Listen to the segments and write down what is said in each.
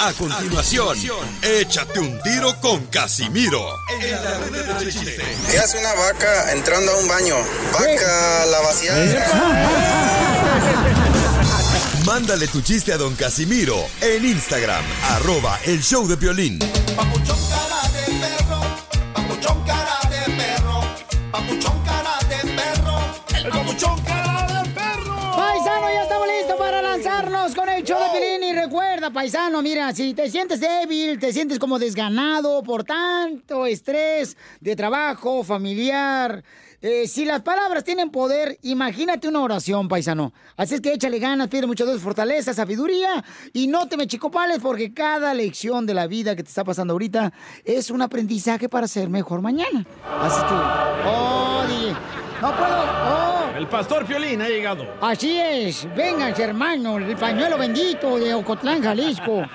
A continuación, échate un tiro con Casimiro. En la ruleta de chiste. ¿Qué hace una vaca entrando a un baño? Vaca, la vaciada. Mándale tu chiste a don Casimiro en Instagram, arroba el show de violín. Papuchón cara de perro, papuchón cara de perro, papuchón cara de perro, el papuchón cara de perro. Paisano, ya estamos listos para lanzarnos con el show de recuerda, paisano, mira, si te sientes débil, te sientes como desganado por tanto estrés de trabajo, familiar. eh, si las palabras tienen poder, imagínate una oración, paisano. Así es que échale ganas, pide mucho Dios, fortaleza, sabiduría y no te me chicopales porque cada lección de la vida que te está pasando ahorita es un aprendizaje para ser mejor mañana. Así que, oh, no puedo, oh. El pastor Piolín ha llegado. Así es, vengan hermano, el pañuelo bendito de Ocotlán, Jalisco.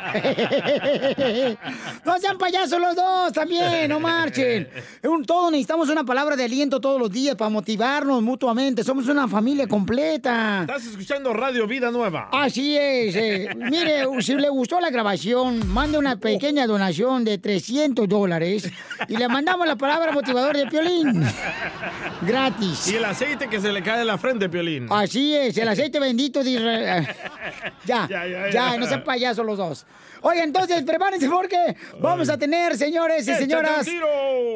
no sean payasos los dos también, no marchen. Un, todos necesitamos una palabra de aliento todos los días para motivarnos mutuamente. Somos una familia completa. Estás escuchando Radio Vida Nueva. Así es. eh. Mire, si le gustó la grabación, mande una pequeña donación de 300 dólares y le mandamos la palabra motivador de Piolín. Gratis. Y el aceite que se le cae de la frente, Piolín. Así es, el aceite bendito de Israel. Ya, Ya, ya, ya, ya. no sean payasos los dos. Oye, entonces prepárense porque vamos a tener, señores y ¡Échate señoras,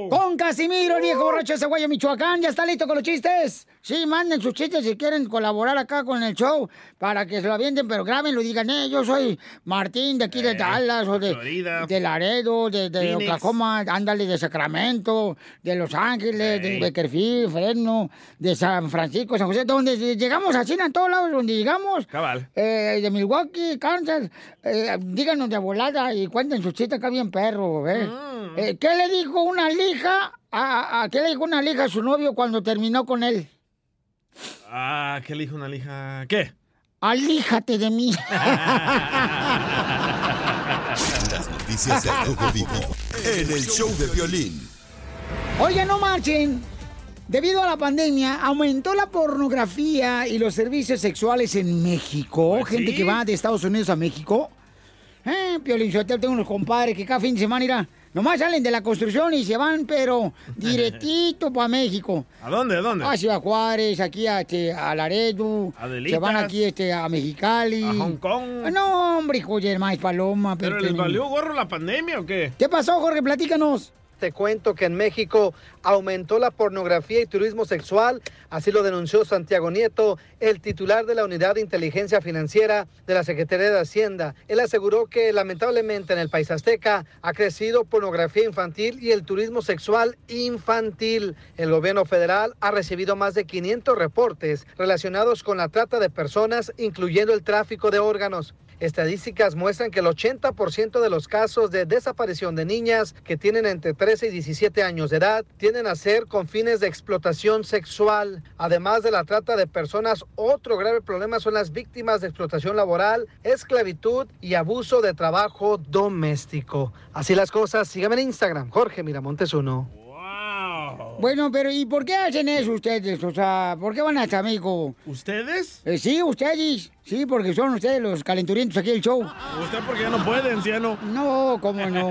con Casimiro, el viejo borracho de Zaguayo, Michoacán. ¿Ya está listo con los chistes? Sí, manden sus chistes si quieren colaborar acá con el show para que se lo avienten, pero grábenlo y digan, eh, yo soy Martín de aquí de Dallas o de, Florida. de Laredo, de, de Phoenix. Oklahoma, ándale, de Sacramento, de Los Ángeles, de Beckerfield, Fresno, de San Francisco, San José, donde llegamos así en todos lados, donde llegamos. Cabal. Eh, de Milwaukee, Kansas, eh, díganos de volada y cuenten su chiste acá bien perro, ¿eh? Mm. Eh, ¿Qué le dijo una lija a, a- a- qué le dijo una lija a su novio cuando terminó con él? Ah, ¿qué le dijo una lija? ¿Qué? Alíjate de mí. Las noticias del Rojo Vivo en el show de violín. Oye, no marchen. Debido a la pandemia, aumentó la pornografía y los servicios sexuales en México. Pues Gente que va de Estados Unidos a México. Eh, Piolín Sotelo, tengo unos compadres que cada fin de semana, mira, nomás salen de la construcción y se van, pero directito para México. ¿A dónde? ¿A dónde? A Ciudad Juárez, aquí a, este, a Laredo. Adelitas. Se van aquí este, a Mexicali. ¿A Hong Kong? Ah, No, hombre, hijo de maíz paloma. ¿Pero les valió gorro la pandemia o qué? ¿Qué pasó, Jorge? Platícanos. Te cuento que en México aumentó la pornografía y turismo sexual, así lo denunció Santiago Nieto, el titular de la Unidad de Inteligencia Financiera de la Secretaría de Hacienda. Él aseguró que lamentablemente en el país azteca ha crecido pornografía infantil y el turismo sexual infantil. El gobierno federal ha recibido más de 500 reportes relacionados con la trata de personas, incluyendo el tráfico de órganos. Estadísticas muestran que el 80% de los casos de desaparición de niñas que tienen entre 13 y 17 años de edad tienden a ser con fines de explotación sexual. Además de la trata de personas, otro grave problema son las víctimas de explotación laboral, esclavitud y abuso de trabajo doméstico. Así las cosas, síganme en Instagram, Jorge Miramontes uno. Bueno, pero ¿y por qué hacen eso ustedes? O sea, ¿por qué van hasta México? ¿Ustedes? Eh, sí, ustedes. Sí, porque son ustedes los calenturientos aquí del show. ¿Usted porque ya no puede, anciano? No, cómo no.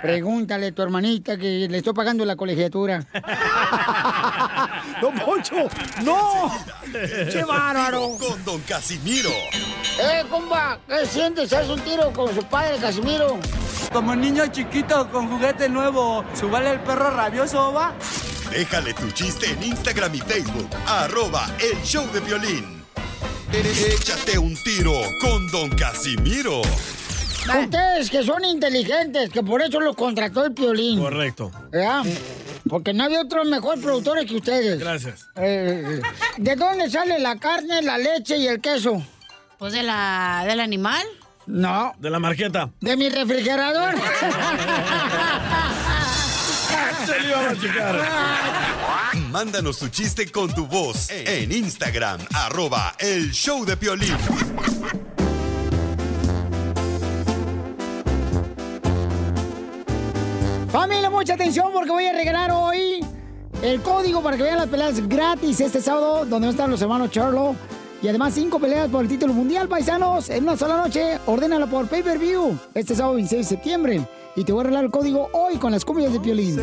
Pregúntale a tu hermanita que le estoy pagando la colegiatura. ¡Don Poncho! ¡No! ¡Qué bárbaro! Con Don Casimiro. ¡Eh, compa! ¿Qué sientes? ¿Haz un tiro con su padre, Casimiro? como niño chiquito con juguete nuevo. ¿Subale el perro rabioso, va? Déjale tu chiste en Instagram y Facebook. Arroba El Show de Violín. Échate un tiro con Don Casimiro. Ustedes que son inteligentes, que por eso los contrató el Piolín. Correcto. ¿Verdad? Porque no había otros mejor productores que ustedes. Gracias. Eh, ¿De dónde sale la carne, la leche y el queso? Pues de la, del animal. No. De la marqueta. De mi refrigerador. Se le iba a machucar. Mándanos tu chiste con tu voz en Instagram, arroba el show de Piolín. Familia, mucha atención porque voy a regalar hoy el código para que vean las peleas gratis este sábado, donde están los hermanos Charlo. Y además cinco peleas por el título mundial, paisanos, en una sola noche. Ordénalo por pay-per-view este sábado 26 de septiembre. Y te voy a regalar el código hoy con las cumbias de Piolín.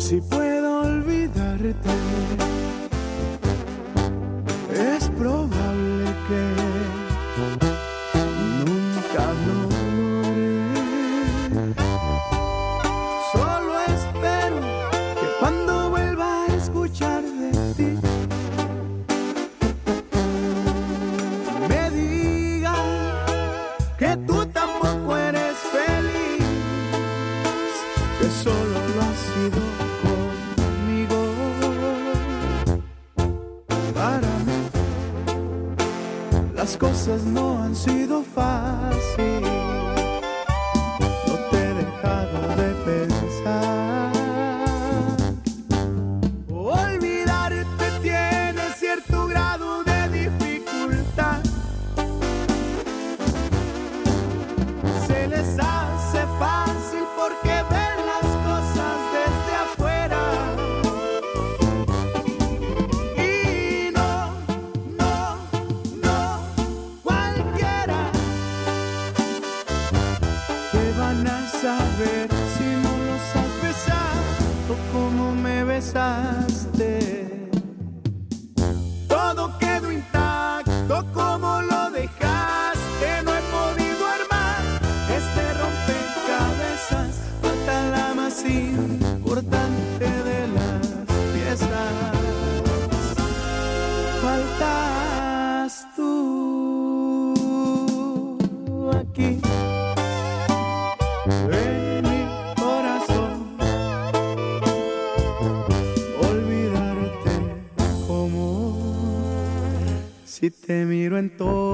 Si puedo olvidarte, te miro en todo,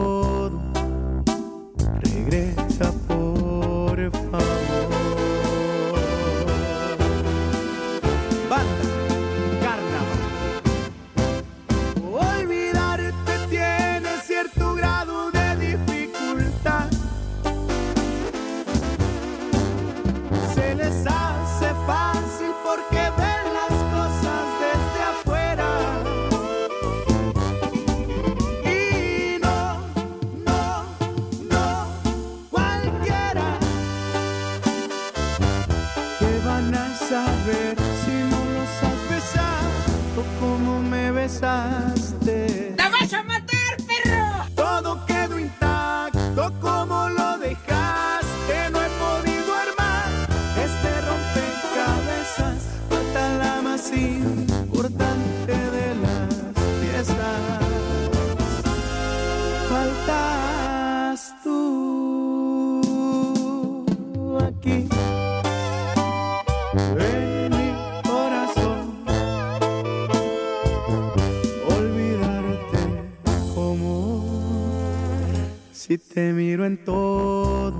te miro en todo,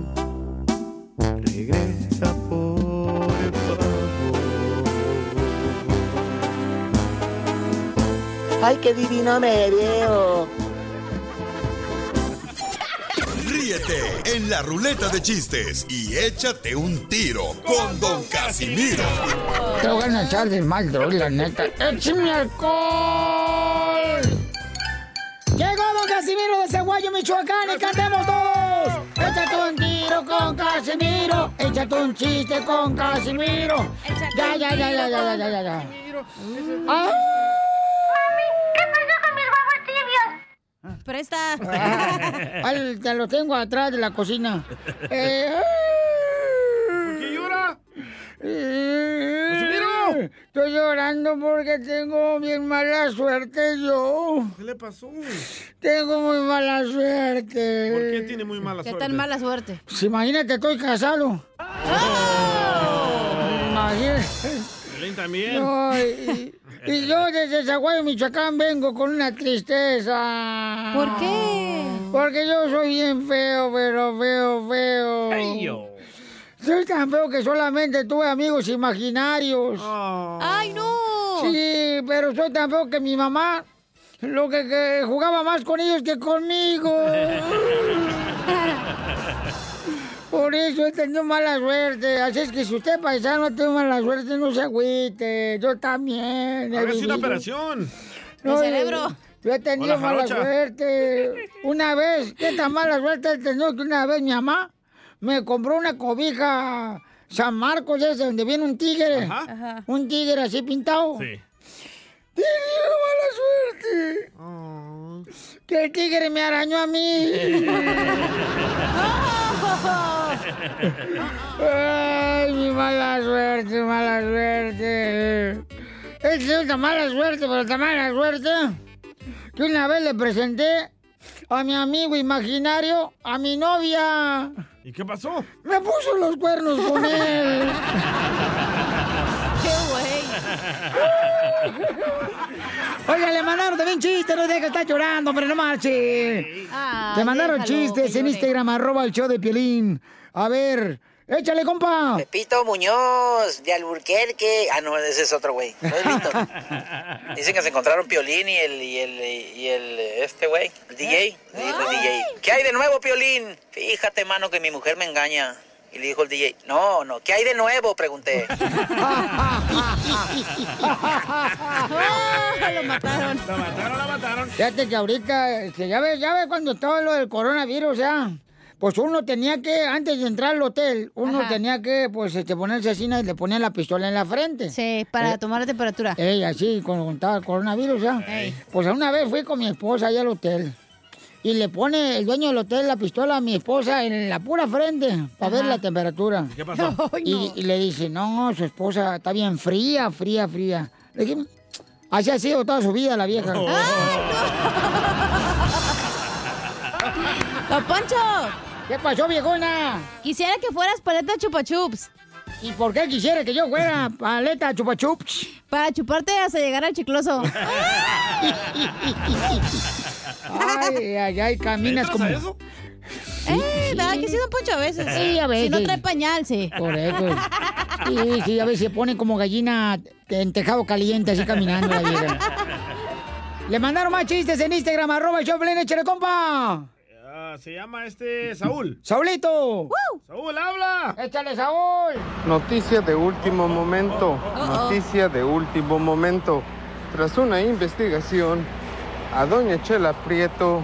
regresa por favor. Ay, qué divino me veo. Ríete en la ruleta de chistes y échate un tiro con Don Casimiro. Te voy a echar de mal, droga, la neta. ¡Échame alcohol! De Ceguayo, Michoacán, y cantemos todos. Échate un tiro con Casimiro. Échate un chiste con Casimiro. Ya, ya, ya, ya, ya, ya, ya, ya. ¡Ah! ¿Qué pasó con mis huevos tibios? Presta. Ahí te lo tengo atrás de la cocina. Eh, ¿Por qué llora? eh, Estoy llorando porque tengo bien mala suerte yo. ¿Qué le pasó? Tengo muy mala suerte. ¿Por qué tiene muy mala ¿Qué suerte? tan mala suerte? Pues imagínate, estoy casado. Imagínate. Piolín también. No, y, y yo desde Zaguayo, Michoacán, vengo con una tristeza. ¿Por qué? Porque yo soy bien feo, pero feo, feo. Ay, yo. Soy tan feo que solamente tuve amigos imaginarios. ¡Ay, no! Sí, pero soy tan feo que mi mamá lo que, que jugaba más con ellos que conmigo. Por eso he tenido mala suerte. Así es que si usted paisano tiene mala suerte, no se agüite. Yo también. Hágase una operación. De cerebro. Yo he tenido mala suerte. Una vez, qué tan mala suerte he tenido que una vez mi mamá me compró una cobija San Marcos, ese donde viene un tigre. Ajá. Un tigre así pintado. Sí. Tenía mala suerte. Oh. Que el tigre me arañó a mí. Ay, mi mala suerte, mala suerte. Es una mala suerte, pero tan mala suerte que una vez le presenté a mi amigo imaginario a mi novia. ¿Y qué pasó? Me puso los cuernos con él. ¡Qué güey! Oiga, le mandaron también chistes, no deja de estar llorando, hombre, no marche. Ay, Te mandaron déjalo, chistes en. Instagram, arroba el show de Piolín. A ver, échale, compa. Pepito Muñoz, de Alburquerque. Ah, no, ese es otro güey. No es. Dicen que se encontraron Piolín y el, y el, y el, este güey, el DJ. Le dijo el DJ, ¿qué hay de nuevo, Piolín? Fíjate, mano, que mi mujer me engaña. Y le dijo el DJ, no, no, ¿qué hay de nuevo? Pregunté. ¡Ah, lo mataron! La mataron, la mataron. Fíjate que ahorita, este, ya ves, ya ves cuando estaba lo del coronavirus, ya. Pues uno tenía que, antes de entrar al hotel, uno Ajá. tenía que, pues, este, ponerse así y le ponían la pistola en la frente. Sí, para Eh, tomar la temperatura. Ey, así, cuando estaba el coronavirus, ya. Ey. Pues una vez fui con mi esposa allá al hotel. Y le pone el dueño del hotel la pistola a mi esposa en la pura frente para ver la temperatura. ¿Qué pasó? Ay, Y, no. y le dice, no, su esposa está bien fría, fría, fría. Le dije, así ha sido toda su vida la vieja. Oh. ¡Don Poncho! ¿Qué pasó, viejona? Quisiera que fueras paleta chupa chups. ¿Y por qué quisiera que yo fuera paleta chupachups? Para chuparte hasta llegar al chicloso. Ay, ay, ay, caminas ¿Entras como... eso? eh, ¿verdad que sí, Don Poncho? A veces. Sí, a Si no veces. trae pañal, sí. Correcto. Sí, sí, a veces se pone como gallina en tejado caliente, así caminando la vieja. Le mandaron más chistes en Instagram, arroba échale, compa. Ah, se llama este Saúl. Saulito. Saúl, habla. Échale, Saúl. Noticia de último momento. Noticia de último momento. Tras una investigación, a doña Chela Prieto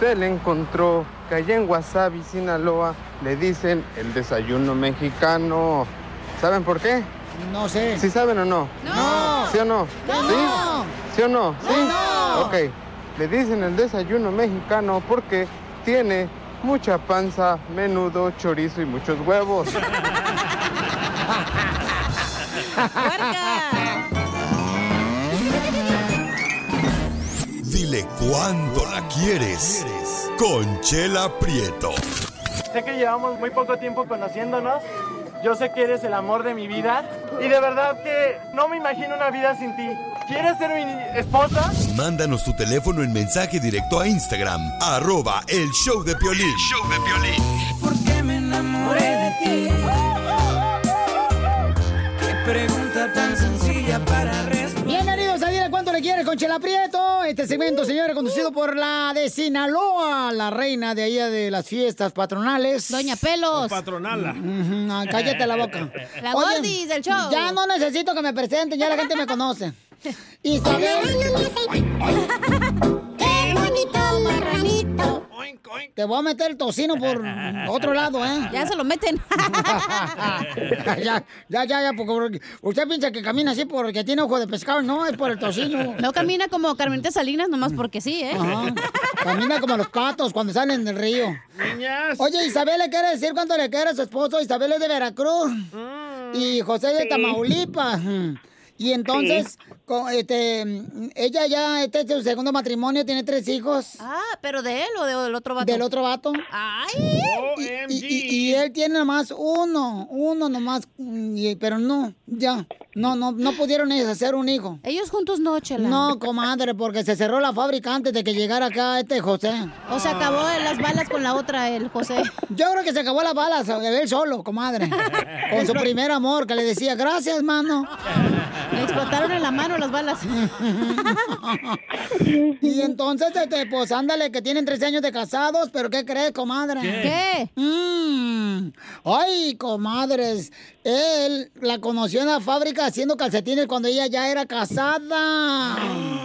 se le encontró que allá en Wasabi, Sinaloa, le dicen el desayuno mexicano. ¿Saben por qué? No sé. ¿Sí saben o no? No. ¿Sí o no? No. ¿Sí? ¿Sí o no? ¿Sí? No. Ok. Le dicen el desayuno mexicano porque tiene mucha panza, menudo, chorizo y muchos huevos. Dile cuándo la quieres. Conchela Prieto. Sé que llevamos muy poco tiempo conociéndonos. Yo sé que eres el amor de mi vida. Y de verdad que no me imagino una vida sin ti. ¿Quieres ser mi esposa? Mándanos tu teléfono en mensaje directo a Instagram, arroba el show de Piolín. show de Piolín. Porque me enamoré de ti. Qué Le Quieres con Chela Prieto. Este segmento, señores, conducido por la de Sinaloa, la reina de allá de las fiestas patronales. Doña Pelos. Patronala. Ujú, ay, cállate la boca. La Oye, Gordis del show. Ya no necesito que me presenten, ya la gente me conoce. Isabel. Te voy a meter el tocino por otro lado, ¿eh? Ya se lo meten. ya, ya, ya, ya, porque usted piensa que camina así porque tiene ojo de pescado, no, es por el tocino. No camina como Carmelita Salinas nomás porque sí, ¿eh? Ajá. Camina como los patos cuando salen del río. Oye, Isabel le quiere decir cuánto le quiere a su esposo. Isabel es de Veracruz. Y José de. Tamaulipas. Y entonces, co- este, ella ya, este es su segundo matrimonio, tiene tres hijos. Ah, pero de él o de- del otro vato. Del otro vato. Ay. Y, y- y él tiene nomás uno, uno nomás, mm, y- pero no, ya, no, no, no pudieron ellos hacer un hijo. Ellos juntos no, Chela. No, comadre, porque se cerró la fábrica antes de que llegara acá este José. O se acabó las balas con la otra, el José. Yo creo que se acabó las balas, él solo, comadre. Con su primer amor, que le decía, gracias, mano. Le explotaron en la mano las balas. Y entonces, este, pues ándale, que tienen 13 años de casados, pero ¿qué crees, comadre? ¿Qué? Mm. Ay, comadres, él la conoció en la fábrica haciendo calcetines cuando ella ya era casada.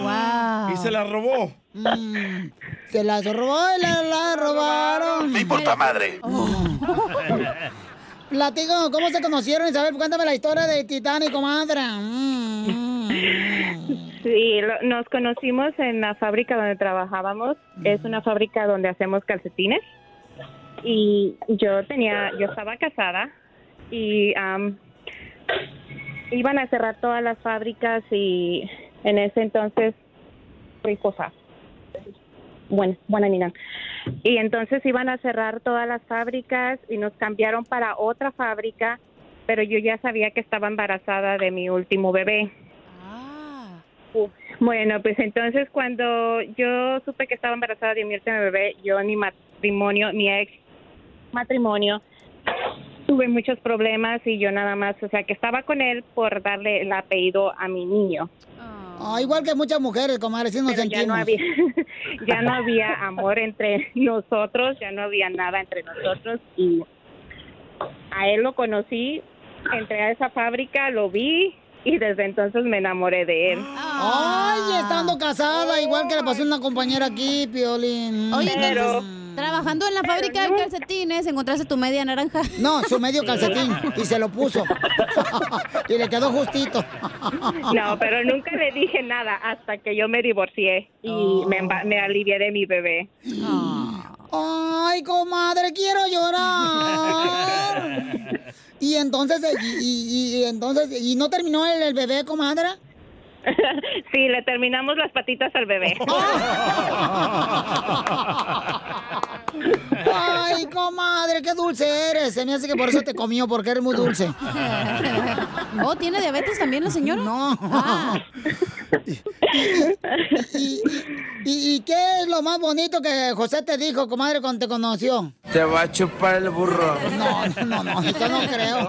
Wow. Y se la robó. Mm. Se la robó y la, la robaron. Me importa madre. Platico, ¿cómo se conocieron, Isabel? Cuéntame la historia de Titanic, comadre. Mm. Sí, lo- nos conocimos en la fábrica donde trabajábamos. Es una fábrica donde hacemos calcetines. Y yo tenía, yo estaba casada y am, iban a cerrar todas las fábricas y en ese entonces, ricosa. Bueno, buena niña. Y entonces iban a cerrar todas las fábricas y nos cambiaron para otra fábrica, pero yo ya sabía que estaba embarazada de mi último bebé. Uh, Bueno, pues entonces cuando yo supe que estaba embarazada de mi último bebé, yo en mi matrimonio, mi ex matrimonio, tuve muchos problemas y yo nada más, o sea, que estaba con él por darle el apellido a mi niño. Ah, igual que muchas mujeres, comadre, sí nos Pero ya no sentimos. había, ya no había amor entre nosotros, ya no había nada entre nosotros y a él lo conocí, entré a esa fábrica, lo vi y desde entonces me enamoré de él. Ay, estando casada, igual que le pasó a una compañera aquí, Piolín. Oye, entonces, trabajando en la fábrica de calcetines, encontraste tu media naranja. No, su medio calcetín, y se lo puso. y le quedó justito. No, pero nunca le dije nada hasta que yo me divorcié y me, emba- me alivié de mi bebé. Ay, comadre, quiero llorar. Y entonces, y, y- entonces, ¿y no terminó el, el bebé, comadre? Sí, le terminamos las patitas al bebé. Ay, comadre, qué dulce eres. Se me hace que por eso te comió, porque eres muy dulce. Oh, ¿tiene diabetes también la señora? No. ¿Y, y, y qué es lo más bonito que José te dijo, comadre, cuando te conoció? Te va a chupar el burro. No, no, no, eso no creo.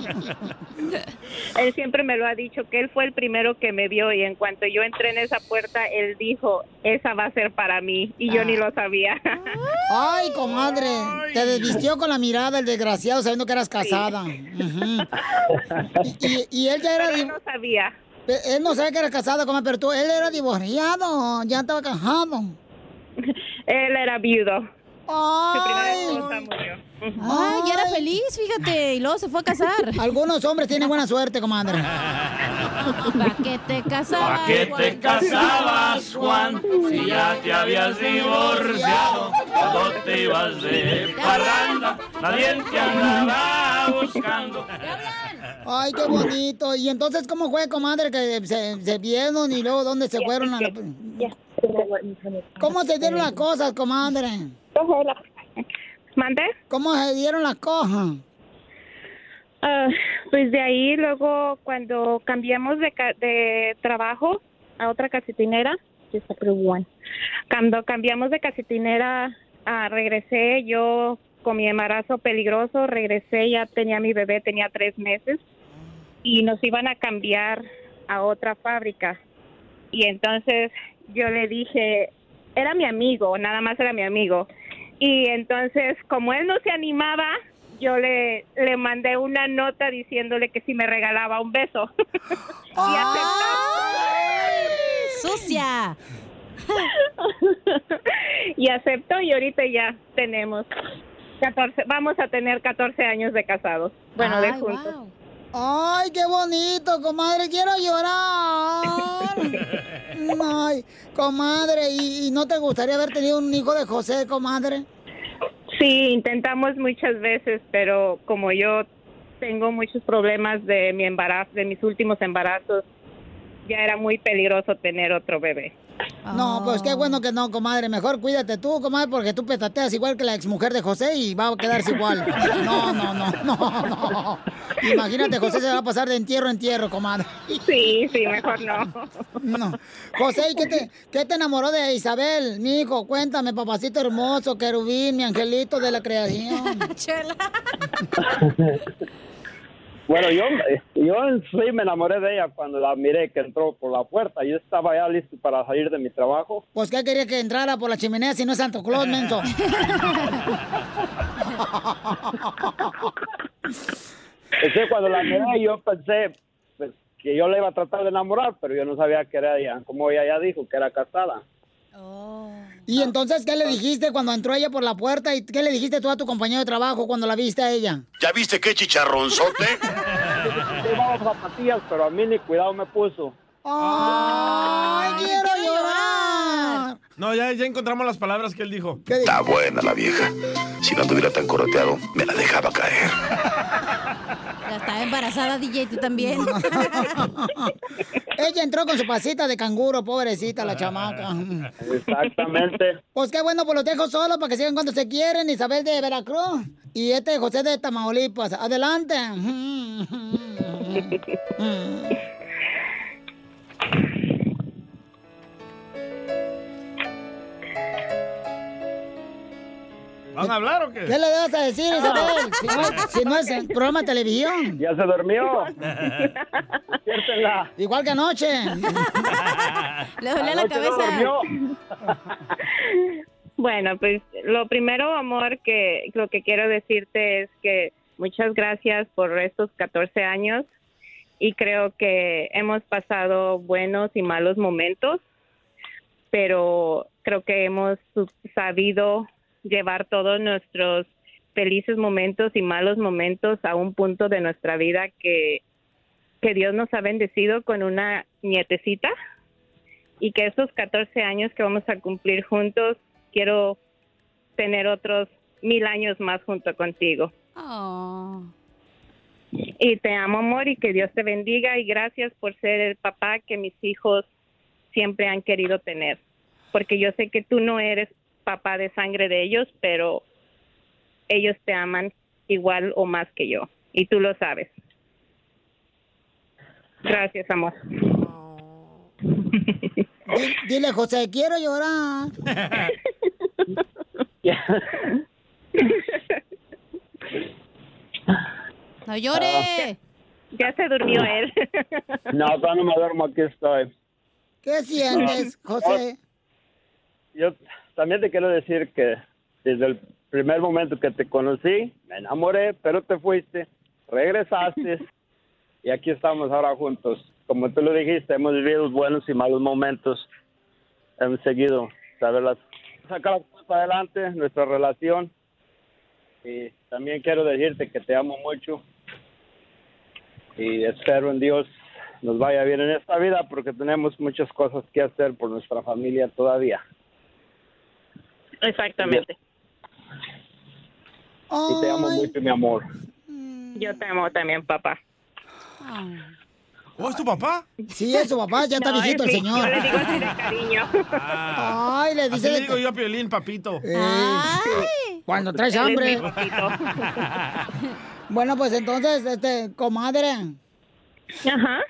Él siempre me lo ha dicho que él fue el primero que me vio y en cuanto yo entré en esa puerta, él dijo, esa va a ser para mí y yo ni lo sabía. Ay, comadre, te desvistió con la mirada el desgraciado sabiendo que eras casada. Ujú. y, y- y él ya era... Pero él no sabía. Él no sabía que era casada, comadre, pero tú, él era divorciado, ya estaba casado. Él era viudo. Su primera esposa murió. Ay, ya era feliz, fíjate, y luego se fue a casar. Algunos hombres tienen buena suerte, comadre. ¿Para qué te casabas? ¿Pa' qué te casabas, Juan? Si ya te habías divorciado, cuando te ibas de parranda, nadie te andaba buscando. Ay, qué bonito. Y entonces, ¿cómo fue, comadre, que se, se vieron y luego dónde se fueron? A la... ¿Cómo se dieron las cosas, comadre? ¿Mande? ¿Cómo se dieron las cosas? Ah, pues de ahí luego cuando cambiamos de, ca- de trabajo a otra calcetinera, just a pretty one. cuando cambiamos de calcetinera, ah, regresé yo con mi embarazo peligroso, regresé, ya tenía mi bebé, tenía tres meses y nos iban a cambiar a otra fábrica. Y entonces yo le dije, era mi amigo, nada más era mi amigo. Y entonces, como él no se animaba, yo le, le mandé una nota diciéndole que si me regalaba un beso. y ¡Sucia! aceptó. y aceptó y ahorita ya tenemos 14, vamos a tener 14 años de casados. Bueno, de juntos. wow. Ay, qué bonito, comadre, quiero llorar. Ay, comadre, ¿y, y no te gustaría haber tenido un hijo de José, comadre? Sí, intentamos muchas veces, pero como yo tengo muchos problemas de mi embarazo, de mis últimos embarazos, ya era muy peligroso tener otro bebé. No, pues qué bueno que no, comadre. Mejor cuídate tú, comadre, porque tú petateas igual que la exmujer de José y va a quedarse igual. No, no, no, no, no. Imagínate, José se va a pasar de entierro a entierro, comadre. Sí, sí, mejor no. No. José, ¿y qué te, qué te enamoró de Isabel? Mi hijo, cuéntame, papacito hermoso, querubín, mi angelito de la creación. Bueno, yo, yo en sí me enamoré de ella cuando la miré que entró por la puerta. Yo estaba ya listo para salir de mi trabajo. Pues, ¿qué quería que entrara por la chimenea si no es Santo Claus, menso? Es que cuando la miré yo pensé pues, que yo le iba a tratar de enamorar, pero yo no sabía que era ella, como ella ya dijo, que era casada. Y entonces, ¿qué le dijiste cuando entró ella por la puerta? ¿Y qué le dijiste tú a tu compañero de trabajo cuando la viste a ella? ¿Ya viste qué chicharronzote? Llevaba zapatillas, pero a mí ni cuidado me puso. ¡Ay, quiero llorar! No, ya, ya encontramos las palabras que él dijo. Está buena la vieja. Si no anduviera tan coroteado, me la dejaba caer. Ya estaba embarazada, DJ, tú también. Ella entró con su pasita de canguro, pobrecita la chamaca. Exactamente. Pues qué bueno, pues los dejo solos para que sigan cuando se quieren. Isabel de Veracruz y este José de Tamaulipas. Adelante. ¿Van a hablar o qué? ¿Qué le vas a decir, Isabel? Si no, si no es el programa de televisión. Ya se durmió. Igual que anoche. Le dolía la no cabeza. durmió. Bueno, pues lo primero, amor, que lo que quiero decirte es que muchas gracias por estos 14 años y creo que hemos pasado buenos y malos momentos, pero creo que hemos sabido llevar todos nuestros felices momentos y malos momentos a un punto de nuestra vida que, que Dios nos ha bendecido con una nietecita y que estos 14 años que vamos a cumplir juntos, quiero tener otros mil años más junto contigo. Y te amo, amor, y que Dios te bendiga y gracias por ser el papá que mis hijos siempre han querido tener. Porque yo sé que tú no eres papá de sangre de ellos, pero ellos te aman igual o más que yo. Y tú lo sabes. Gracias, amor. Di- Dile, José, quiero llorar. No llore. Ya se durmió él. No, todavía no me duermo, aquí estoy. ¿Qué sientes, José? Yo también te quiero decir que desde el primer momento que te conocí, me enamoré, pero te fuiste, regresaste y aquí estamos ahora juntos. Como tú lo dijiste, hemos vivido buenos y malos momentos. Hemos seguido saberlas, sacar las cosas para adelante, nuestra relación. Y también quiero decirte que te amo mucho y espero en Dios nos vaya bien en esta vida porque tenemos muchas cosas que hacer por nuestra familia todavía. Exactamente. Y te amo mucho, mi amor. Yo te amo también, papá. ¿Oh, es tu papá? Sí, es su papá, ya está No, viejito el mi- señor. yo le digo así de cariño. Ay, le dice Así le digo yo a Piolín, papito. Eh, Cuando traes hambre. Bueno, pues entonces, este, comadre. Ajá.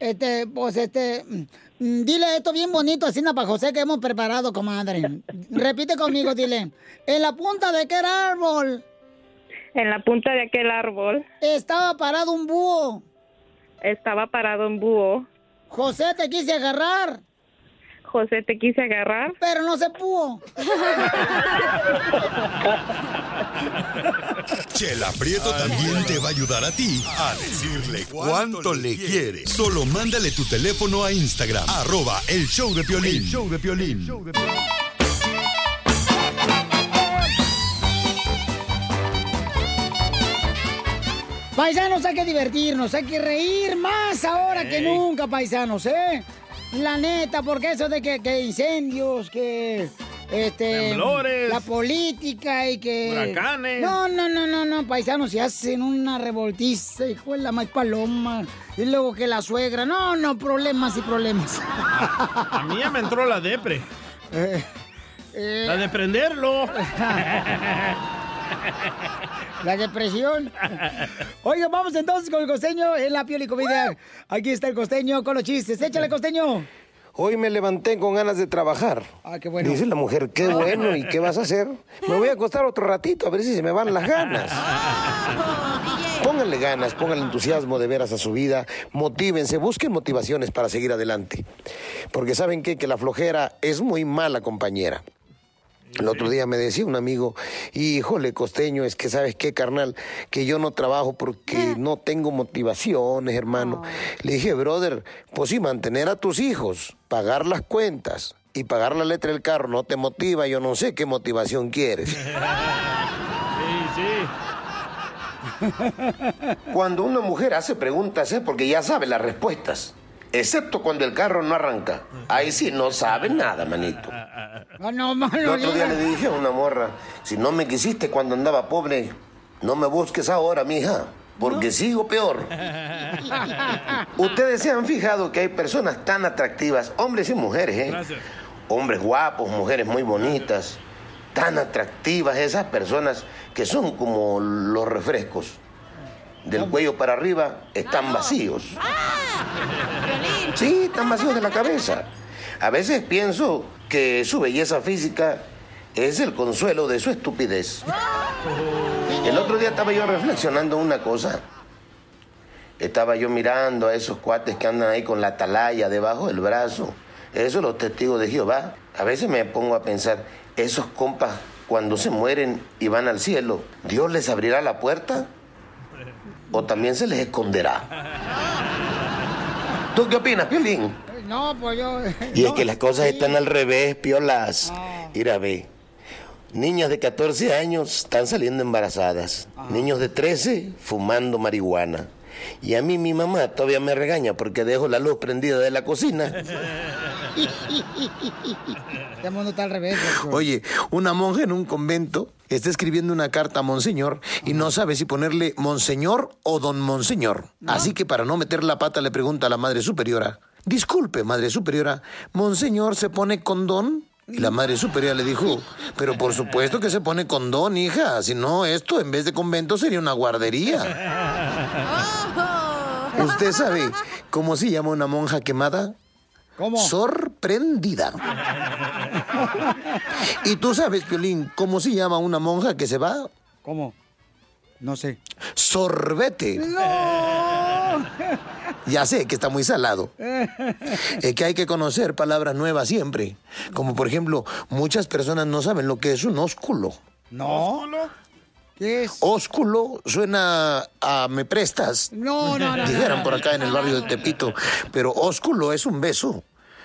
Este, pues este, mm, dile esto bien bonito, así para José que hemos preparado, comadre. Repite conmigo, dile. En la punta de aquel árbol. En la punta de aquel árbol. Estaba parado un búho. Estaba parado un búho. José te quise agarrar. José te quise agarrar. Pero no se pudo. Chela Prieto también te va a ayudar a ti a decirle cuánto le quiere. Solo mándale tu teléfono a Instagram, arroba el show de Piolín. El show de Piolín. Paisanos, hay que divertirnos, hay que reír más ahora que nunca, paisanos, ¿eh? La neta, porque eso de que, que incendios, que este Temblores. la política y que Huracanes. No, no, no, no, no, paisanos, se hacen una revoltiza, hijo de la más paloma. Y luego que la suegra, no, no, problemas y problemas. A mí ya me entró la depre. Eh, La de prenderlo. La depresión. Oiga, vamos entonces con el costeño en la piel y comedia. Aquí está el costeño con los chistes. Échale, costeño. Hoy me levanté con ganas de trabajar. Ah, qué bueno. Dice la mujer, qué bueno, ¿y qué vas a hacer? Me voy a acostar otro ratito a ver si se me van las ganas. Pónganle ganas, pónganle entusiasmo de veras a su vida, motívense, busquen motivaciones para seguir adelante. Porque saben qué? que la flojera es muy mala compañera. El otro día me decía un amigo, híjole, costeño, es que sabes qué, carnal, que yo no trabajo porque no tengo motivaciones, hermano. Le dije, brother, pues sí, mantener a tus hijos, pagar las cuentas y pagar la letra del carro no te motiva, yo no sé qué motivación quieres. Sí, sí. Cuando una mujer hace preguntas es porque ya sabe las respuestas, excepto cuando el carro no arranca. Ahí sí no sabe nada, manito. No, no, El otro día le dije a una morra, si no me quisiste cuando andaba pobre, no me busques ahora, mija, porque sigo peor. Ustedes se han fijado que hay personas tan atractivas, hombres y mujeres, ¿eh? Gracias. Hombres guapos, mujeres muy bonitas, tan atractivas esas personas que son como los refrescos. Del cuello para arriba están vacíos. Sí, están vacíos de la cabeza. A veces pienso que su belleza física es el consuelo de su estupidez. El otro día estaba yo reflexionando una cosa. Estaba yo mirando a esos cuates que andan ahí con la atalaya debajo del brazo. Esos los testigos de Jehová. A veces me pongo a pensar, esos compas cuando se mueren y van al cielo, ¿Dios les abrirá la puerta? ¿O también se les esconderá? ¿Tú qué opinas, Piolín? No, pues yo. Y es que las cosas están al revés, piolas. Mira, ve. Niñas de 14 años están saliendo embarazadas. Niños de 13 fumando marihuana. Y a mí mi mamá todavía me regaña porque dejo la luz prendida de la cocina. Este mundo está al revés. Oye, una monja en un convento está escribiendo una carta a Monseñor y no sabe si ponerle Monseñor o Don Monseñor. Así que para no meter la pata le pregunta a la Madre Superiora, disculpe, Madre Superiora, ¿Monseñor se pone con Don? Y la Madre Superiora le dijo, pero por supuesto que se pone con Don, hija, si no esto en vez de convento sería una guardería. ¿Usted sabe cómo se llama una monja quemada? ¿Cómo? Sorprendida. ¿Y tú sabes, Piolín, cómo se llama una monja que se va? ¿Cómo? No sé. Sorbete. ¡No! Ya sé que está muy salado. Es que hay que conocer palabras nuevas siempre. Como por ejemplo, muchas personas no saben lo que es un ósculo. ¿No? ¿Qué es? Ósculo suena a me prestas. No, no, no, Dijeran no. por acá en el barrio de Tepito. Pero ósculo es un beso.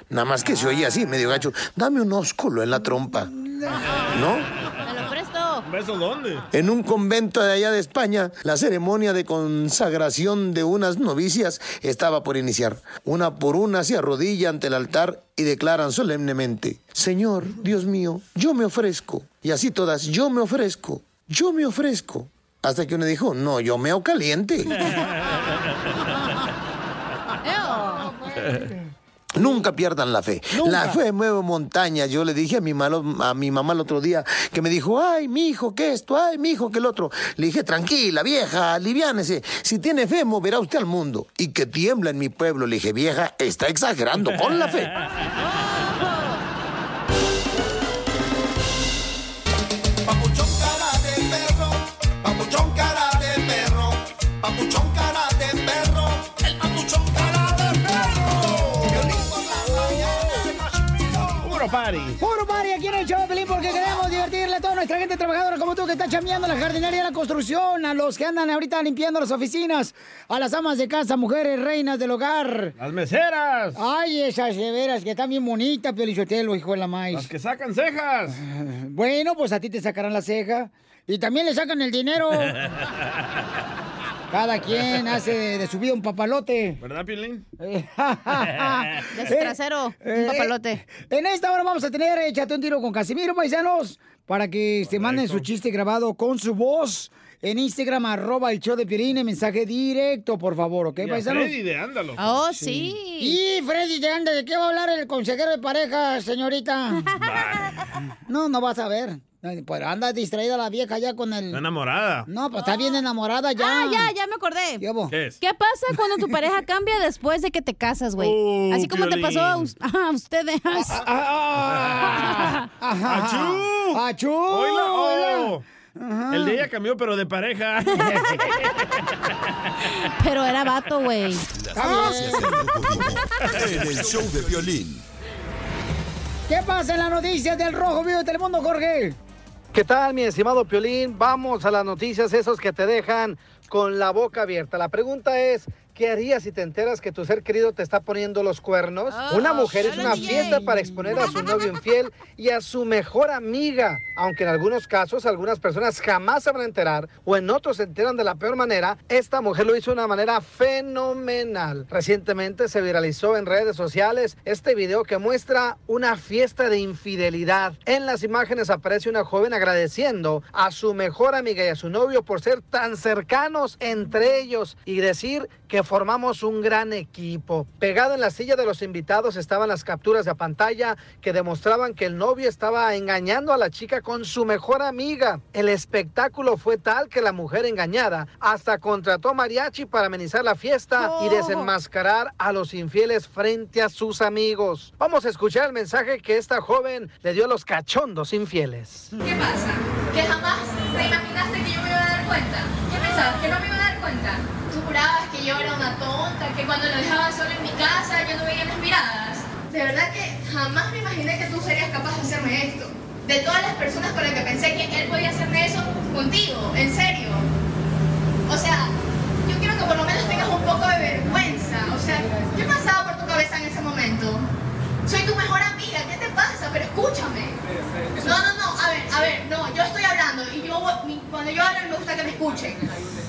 Nada más que se oye así, medio gacho. Dame un ósculo en la trompa. ¿No? Te lo presto. ¿Un beso dónde? En un convento de allá de España, la ceremonia de consagración de unas novicias estaba por iniciar. Una por una se arrodilla ante el altar y declaran solemnemente, Señor, Dios mío, yo me ofrezco. Y así todas, yo me ofrezco, yo me ofrezco. Hasta que uno dijo, no, yo meo caliente. Nunca pierdan la fe. La fe mueve montañas. Yo le dije a mi, malo- a mi mamá el otro día que me dijo, ay, mi hijo, que esto, ay, mi hijo, que el otro. Le dije, tranquila, vieja, aliviánese. Si tiene fe, moverá usted al mundo. Y que tiembla en mi pueblo. Le dije, vieja, está exagerando con la fe. papuchón cara de perro, el papuchón cara de perro. Puro party. Puro party aquí en el show, de Pelín, porque queremos divertirle a toda nuestra gente trabajadora como tú que está chambeando en la jardinería, en la construcción, a los que andan ahorita limpiando las oficinas, a las amas de casa, mujeres, reinas del hogar. Las meseras. Ay, esas de veras que están bien bonitas, Piolichotelo, hijo de la maíz. Las que sacan cejas. Bueno, pues a ti te sacarán la ceja. Y también le sacan el dinero. Cada quien hace de su vida un papalote. ¿Verdad, Piolín? De su trasero, Eh, un papalote. En esta hora vamos a tener Échate un tiro con Casimiro, paisanos, para que se manden su chiste grabado con su voz en Instagram, arroba el show de Piolín, en mensaje directo, por favor, ¿ok, Y a paisanos? Freddy de Ándalo. Oh, sí. Y Freddy de Anda, ¿de qué va a hablar el consejero de pareja, señorita? no, no vas a ver. Pues anda distraída la vieja ya con el... Está enamorada. No, pues está bien enamorada ya. Ah, ya, ya me acordé. ¿Qué es? ¿Qué pasa cuando tu pareja cambia después de que te casas, güey? Oh, Así como te pasó a, us- a ustedes. Ah, ¡Achú! ¡Achú! Oíla, oh. Ajá. El de ella cambió, pero de pareja. Pero era vato, güey. En el show de violín. ¿Qué pasa en las noticias del Rojo Vivo de Telemundo, Jorge? ¿Qué tal, mi estimado Piolín? Vamos a las noticias, esos que te dejan con la boca abierta. La pregunta es, ¿qué harías si te enteras que tu ser querido te está poniendo los cuernos? una mujer es una fiesta para exponer a su novio infiel y a su mejor amiga. Aunque en algunos casos algunas personas jamás se van a enterar o en otros se enteran de la peor manera, esta mujer lo hizo de una manera fenomenal. Recientemente se viralizó en redes sociales este video que muestra una fiesta de infidelidad. En las imágenes aparece una joven agradeciendo a su mejor amiga y a su novio por ser tan entre ellos y decir que formamos un gran equipo. Pegado en la silla de los invitados estaban las capturas de pantalla que demostraban que el novio estaba engañando a la chica con su mejor amiga. El espectáculo fue tal que la mujer engañada hasta contrató mariachi para amenizar la fiesta y desenmascarar a los infieles frente a sus amigos. Vamos a escuchar el mensaje que esta joven le dio a los cachondos infieles. ¿Qué pasa? ¿Que jamás te imaginaste que yo me iba a dar cuenta? ¿Qué pensabas? ¿Que no me iba a dar cuenta? ¿Tú jurabas que yo era una tonta? ¿Que cuando lo dejaba solo en mi casa yo no veía las miradas? De verdad que jamás me imaginé que tú serías capaz de hacerme esto. De todas las personas con las que pensé que él podía hacerme eso, contigo, en serio. O sea, yo quiero que por lo menos tengas un poco de vergüenza. O sea, ¿qué pasaba por tu cabeza en ese momento? Soy tu mejor amiga, ¿qué te pasa? Pero escúchame. No, no, no, a ver, a ver, no, yo estoy hablando y yo, mi- cuando yo hablo me gusta que me escuchen.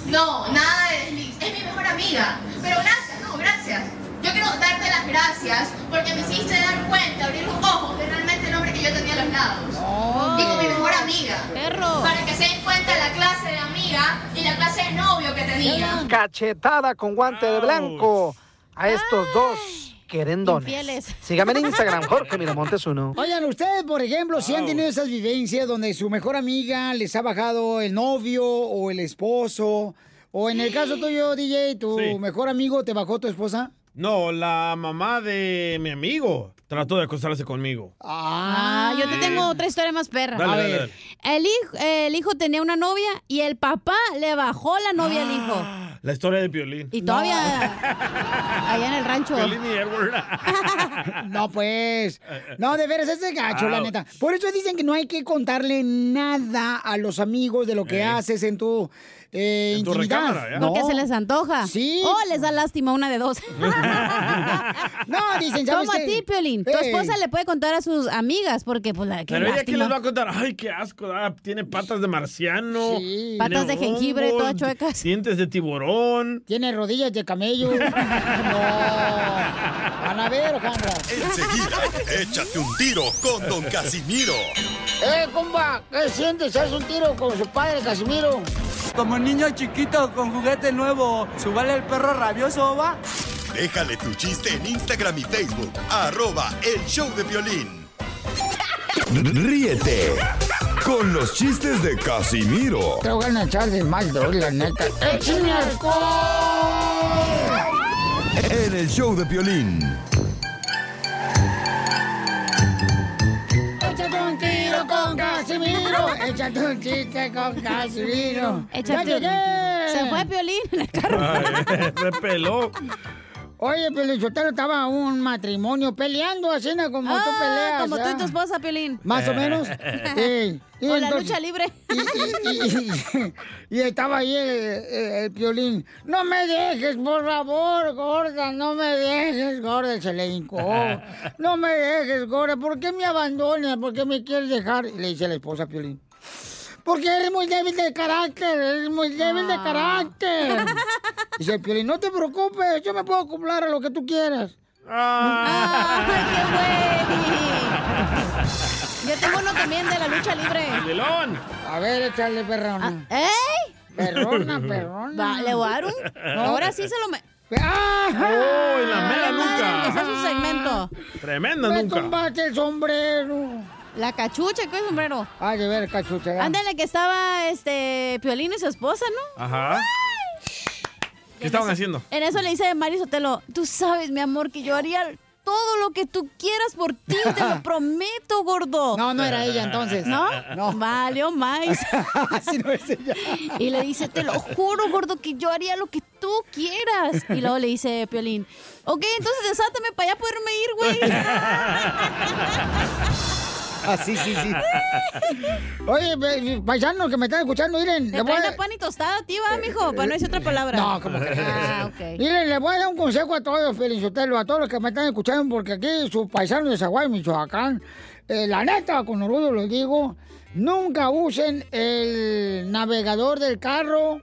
No, nada de desliz, es mi mejor amiga. Pero gracias, no, gracias. Yo quiero darte las gracias porque me hiciste dar cuenta, abrir los ojos de realmente el hombre que yo tenía a los lados. Digo, mi mejor amiga. Perro. Para que se den cuenta la clase de amiga y la clase de novio que tenía. Cachetada con guante de blanco a estos dos querendones. Infieles. Sígame en Instagram, Jorge Miramontes uno. Oigan, ustedes, por ejemplo, si han tenido esas vivencias donde su mejor amiga les ha bajado el novio o el esposo, o en el caso tuyo, DJ, tu Sí. mejor amigo te bajó tu esposa. No, la mamá de mi amigo trató de acostarse conmigo. Ah, yo te tengo otra historia más perra. Dale, a dale, ver, el hijo, el hijo tenía una novia y el papá le bajó la novia al hijo. La historia de Piolín. Y todavía allá en el rancho. Piolín y Edward. No, pues. No, de veras, es de gacho, la neta. Por eso dicen que no hay que contarle nada a los amigos de lo que Eh. haces en tu, eh, En tu recámara, ¿ya? No. Porque se les antoja. Sí. O les da lástima una de dos. No, dicen, ¿sabes Como a ti, Piolín. Tu Ey. esposa le puede contar a sus amigas porque, pues, la qué Pero ella que les va a contar, ay, qué asco, ah, tiene patas de marciano. Sí. Patas de jengibre, hongos, todas chuecas. Dientes de tiburón. Tiene rodillas de camello. no. Van a ver, Alejandra. Enseguida, échate un tiro con Don Casimiro. Eh, compa, ¿qué sientes? ¿Haz un tiro con su padre, Casimiro? Como niño chiquito con juguete nuevo, ¿subale el perro rabioso, va? Déjale tu chiste en Instagram y Facebook, arroba el show de violín. Ríete con los chistes de Casimiro Te voy a echar de mal, la neta. ¡Échame alcohol! en el show de Piolín. Échate un chiste con Casimiro. Échate- ¡Ya llegué! Se fue Piolín en el carro. Ay, se peló. Oye, Pelichotero, estaba un matrimonio peleando así ¿no? como tú Ah, peleas. Como tú y tu esposa, Piolín. Más o menos. Sí. Y O la lucha libre. Y, y- y- y estaba ahí el, el- el piolín. No me dejes, por favor, gorda, no me dejes, gorda. Se le hincó. No me dejes, gorda. ¿Por qué me abandonas? ¿Por qué me quieres dejar? Y le dice la esposa a Piolín. Porque eres muy débil de carácter, eres muy débil de carácter. Dice el Piolín, no te preocupes, yo me puedo acoplar a lo que tú quieras. Yo tengo uno también de la lucha libre. ¡Melón! A ver, échale, perrona. ¡Ey! Perrona, perrona. Va, ¿Le voy a dar un? No. Ahora sí se lo me... ¡Ah! ¡Oh, la mera nuca! Ese es su segmento. Tremenda Me nunca. tumbaste el sombrero. La cachucha, ¿qué sombrero? Ay, de ver, cachucha. ya. Ándale, que estaba este Piolín y su esposa, ¿no? Ajá. ¿Qué estaban haciendo? En eso le dice Mari Sotelo, tú sabes, mi amor, que yo haría todo lo que tú quieras por ti, te lo prometo, gordo. No, no era ella, entonces. ¿No? No. Valió más. Así no es ella. Y le dice, te lo juro, gordo, que yo haría lo que tú quieras. Y luego le dice Piolín, ok, entonces desátame para ya poderme ir, güey. Ah, sí, sí. Oye, ve- paisanos que me están escuchando, miren. Le voy a- pan y tostada, tío, ah, mijo, para no decir otra palabra. No, ¿cómo crees? Ah, ok. Miren, les voy a dar un consejo a todos, Felicitelo, a todos los que me están escuchando, porque aquí sus paisanos de Zaguay, Michoacán, eh, la neta, con orgullo lo digo, nunca usen el navegador del carro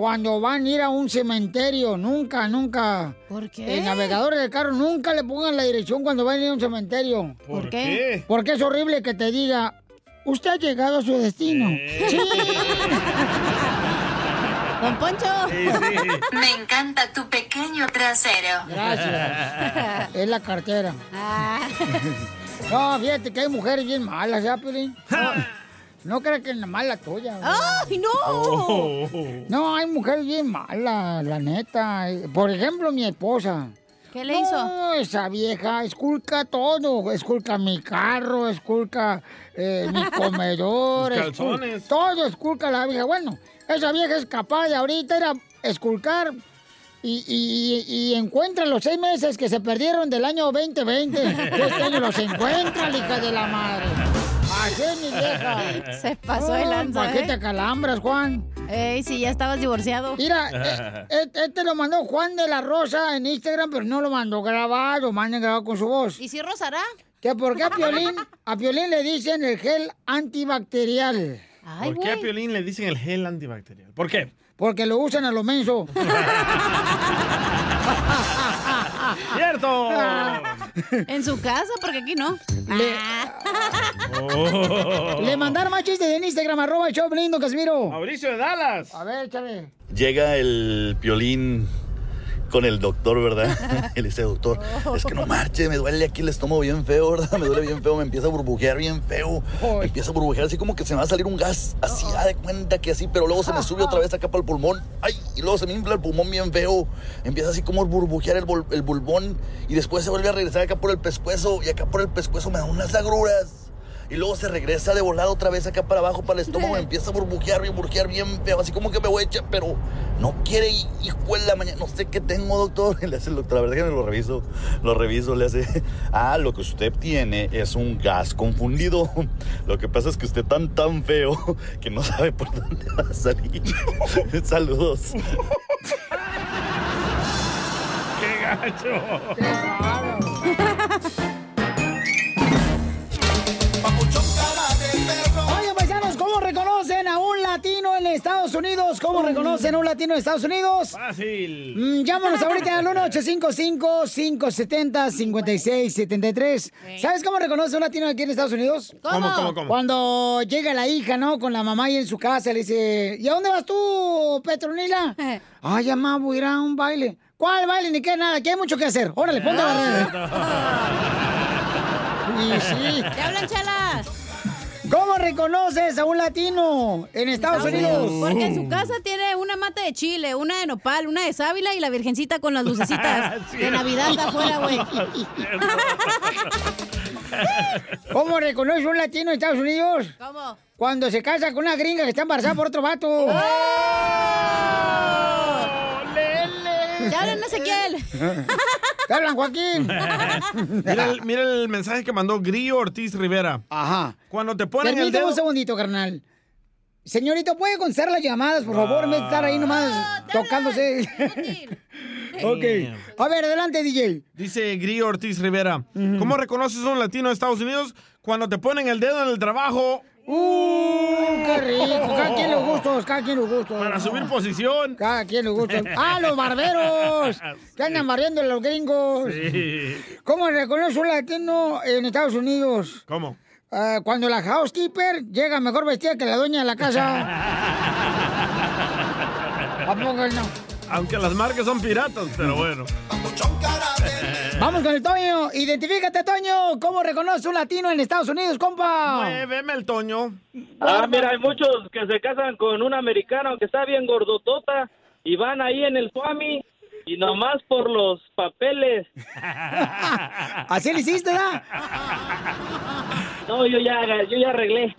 cuando van a ir a un cementerio. Nunca, nunca. ¿Por qué? El navegador del carro, nunca le pongan la dirección cuando van a ir a un cementerio. ¿Por ¿Por qué? Porque es horrible que te diga, usted ha llegado a su destino. Sí. Don Poncho. Me encanta tu pequeño trasero. Gracias. es la cartera. No, fíjate que hay mujeres bien malas, ¿ya, Piolín? No, creas que es nada más la tuya. güey. ¡Ay, no! Oh. No, hay mujeres bien malas, la neta. Por ejemplo, mi esposa. ¿Qué le hizo? No, esa vieja esculca todo. Esculca mi carro, esculca eh, mi comedor. Mis calzones. Todo esculca la vieja. Bueno, esa vieja es capaz de ahorita ir a esculcar y, y- y encuentra los seis meses que se perdieron del año 2020. Este año los encuentra, hija de la madre. Así vieja. Se pasó de lanza, ¿Para qué ¿eh? te calambras, Juan? Ey, si ya estabas divorciado. Mira, eh, eh, este lo mandó Juan de la Rosa en Instagram, pero no lo mandó grabado, lo mandan grabado con su voz. ¿Y si rozará? Que porque a Piolín, a Piolín le dicen el gel antibacterial. Ay, ¿Por qué a Piolín le dicen el gel antibacterial? ¿Por qué? Porque lo usan a lo menso. ¡Cierto! En su casa, porque aquí no. Le, Oh. le mandaron más chistes en Instagram, arroba el show Casimiro. Mauricio de Dallas. A ver, échale. Llega el piolín con el doctor, ¿verdad? Y le dice, doctor, es que no marche, me duele aquí el estómago bien feo, ¿verdad? Me duele bien feo, me empieza a burbujear bien feo. Me empieza a burbujear así como que se me va a salir un gas, así, da de cuenta que así, pero luego se me sube otra vez acá para el pulmón. Ay, y luego se me infla el pulmón bien feo. Empieza así como a burbujear el, bol- el pulmón y después se vuelve a regresar acá por el pescuezo y acá por el pescuezo me da unas agruras. Y luego se regresa de volada otra vez acá para abajo, para el estómago, me empieza a burbujear, bien, burbujear bien feo, así como que me voy a echar, pero no quiere, y- hijo de la mañana, no sé qué tengo, doctor. Y le hace el doctor, la verdad que me lo reviso, lo reviso, le hace, ah, lo que usted tiene es un gas confundido. Lo que pasa es que usted tan, tan feo que no sabe por dónde va a salir. Saludos. ¡Qué gacho! Oye, reconocen a un latino en Estados Unidos? ¿Cómo reconocen a un latino en Estados Unidos? Fácil. Mm, llámanos ahorita al 1-855-570-5673. ¿Sabes cómo reconoce a un latino aquí en Estados Unidos? ¿Cómo? ¿Cómo, cómo, cómo? Cuando llega la hija, ¿no? Con la mamá ahí en su casa, le dice, ¿y a dónde vas tú, Petronila? Ay, mamá, voy a ir a un baile. ¿Cuál baile? Ni qué nada, aquí hay mucho que hacer. Órale, ponte a barrer. Y sí. ¡Te hablan, chala! ¿Cómo reconoces a un latino en Estados Unidos? Porque en su casa tiene una mata de chile, una de nopal, una de sábila y la virgencita con las lucecitas de Navidad afuera, güey. ¿Cómo reconoce un latino en Estados Unidos? ¿Cómo? Cuando se casa con una gringa que está embarazada por otro vato. ¡Oh! ¡Te hablan, Ezequiel! ¡Te hablan, Joaquín! mira, el, mira el mensaje que mandó Grillo Ortiz Rivera. Ajá. Cuando te ponen el Permítame dedo... un segundito, carnal. Señorito, ¿puede contestar las llamadas, por favor, en vez de estar ahí nomás tocándose? ok. A ver, adelante, DJ. Dice Grillo Ortiz Rivera. ¿Cómo reconoces a un latino de Estados Unidos? Cuando te ponen el dedo en el trabajo ¡Uh, qué rico! Cada quien los gustos, cada quien los gustos. Para subir posición. Cada quien los gustos. ¡Ah, los barberos! Que andan barriendo los gringos. Sí. ¿Cómo reconoce un latino en Estados Unidos? ¿Cómo? Ah, cuando la housekeeper llega mejor vestida que la dueña de la casa. ¿A poco no? Aunque las marcas son piratas, pero bueno. Vamos con el Toño. Identifícate, Toño. ¿Cómo reconoce un latino en Estados Unidos, compa? Muéveme el Toño. Ah, mira, hay muchos que se casan con una americana aunque está bien gordotota y van ahí en el Swami y nomás por los papeles. ¿Así le hiciste, da? No, yo ya, yo ya arreglé.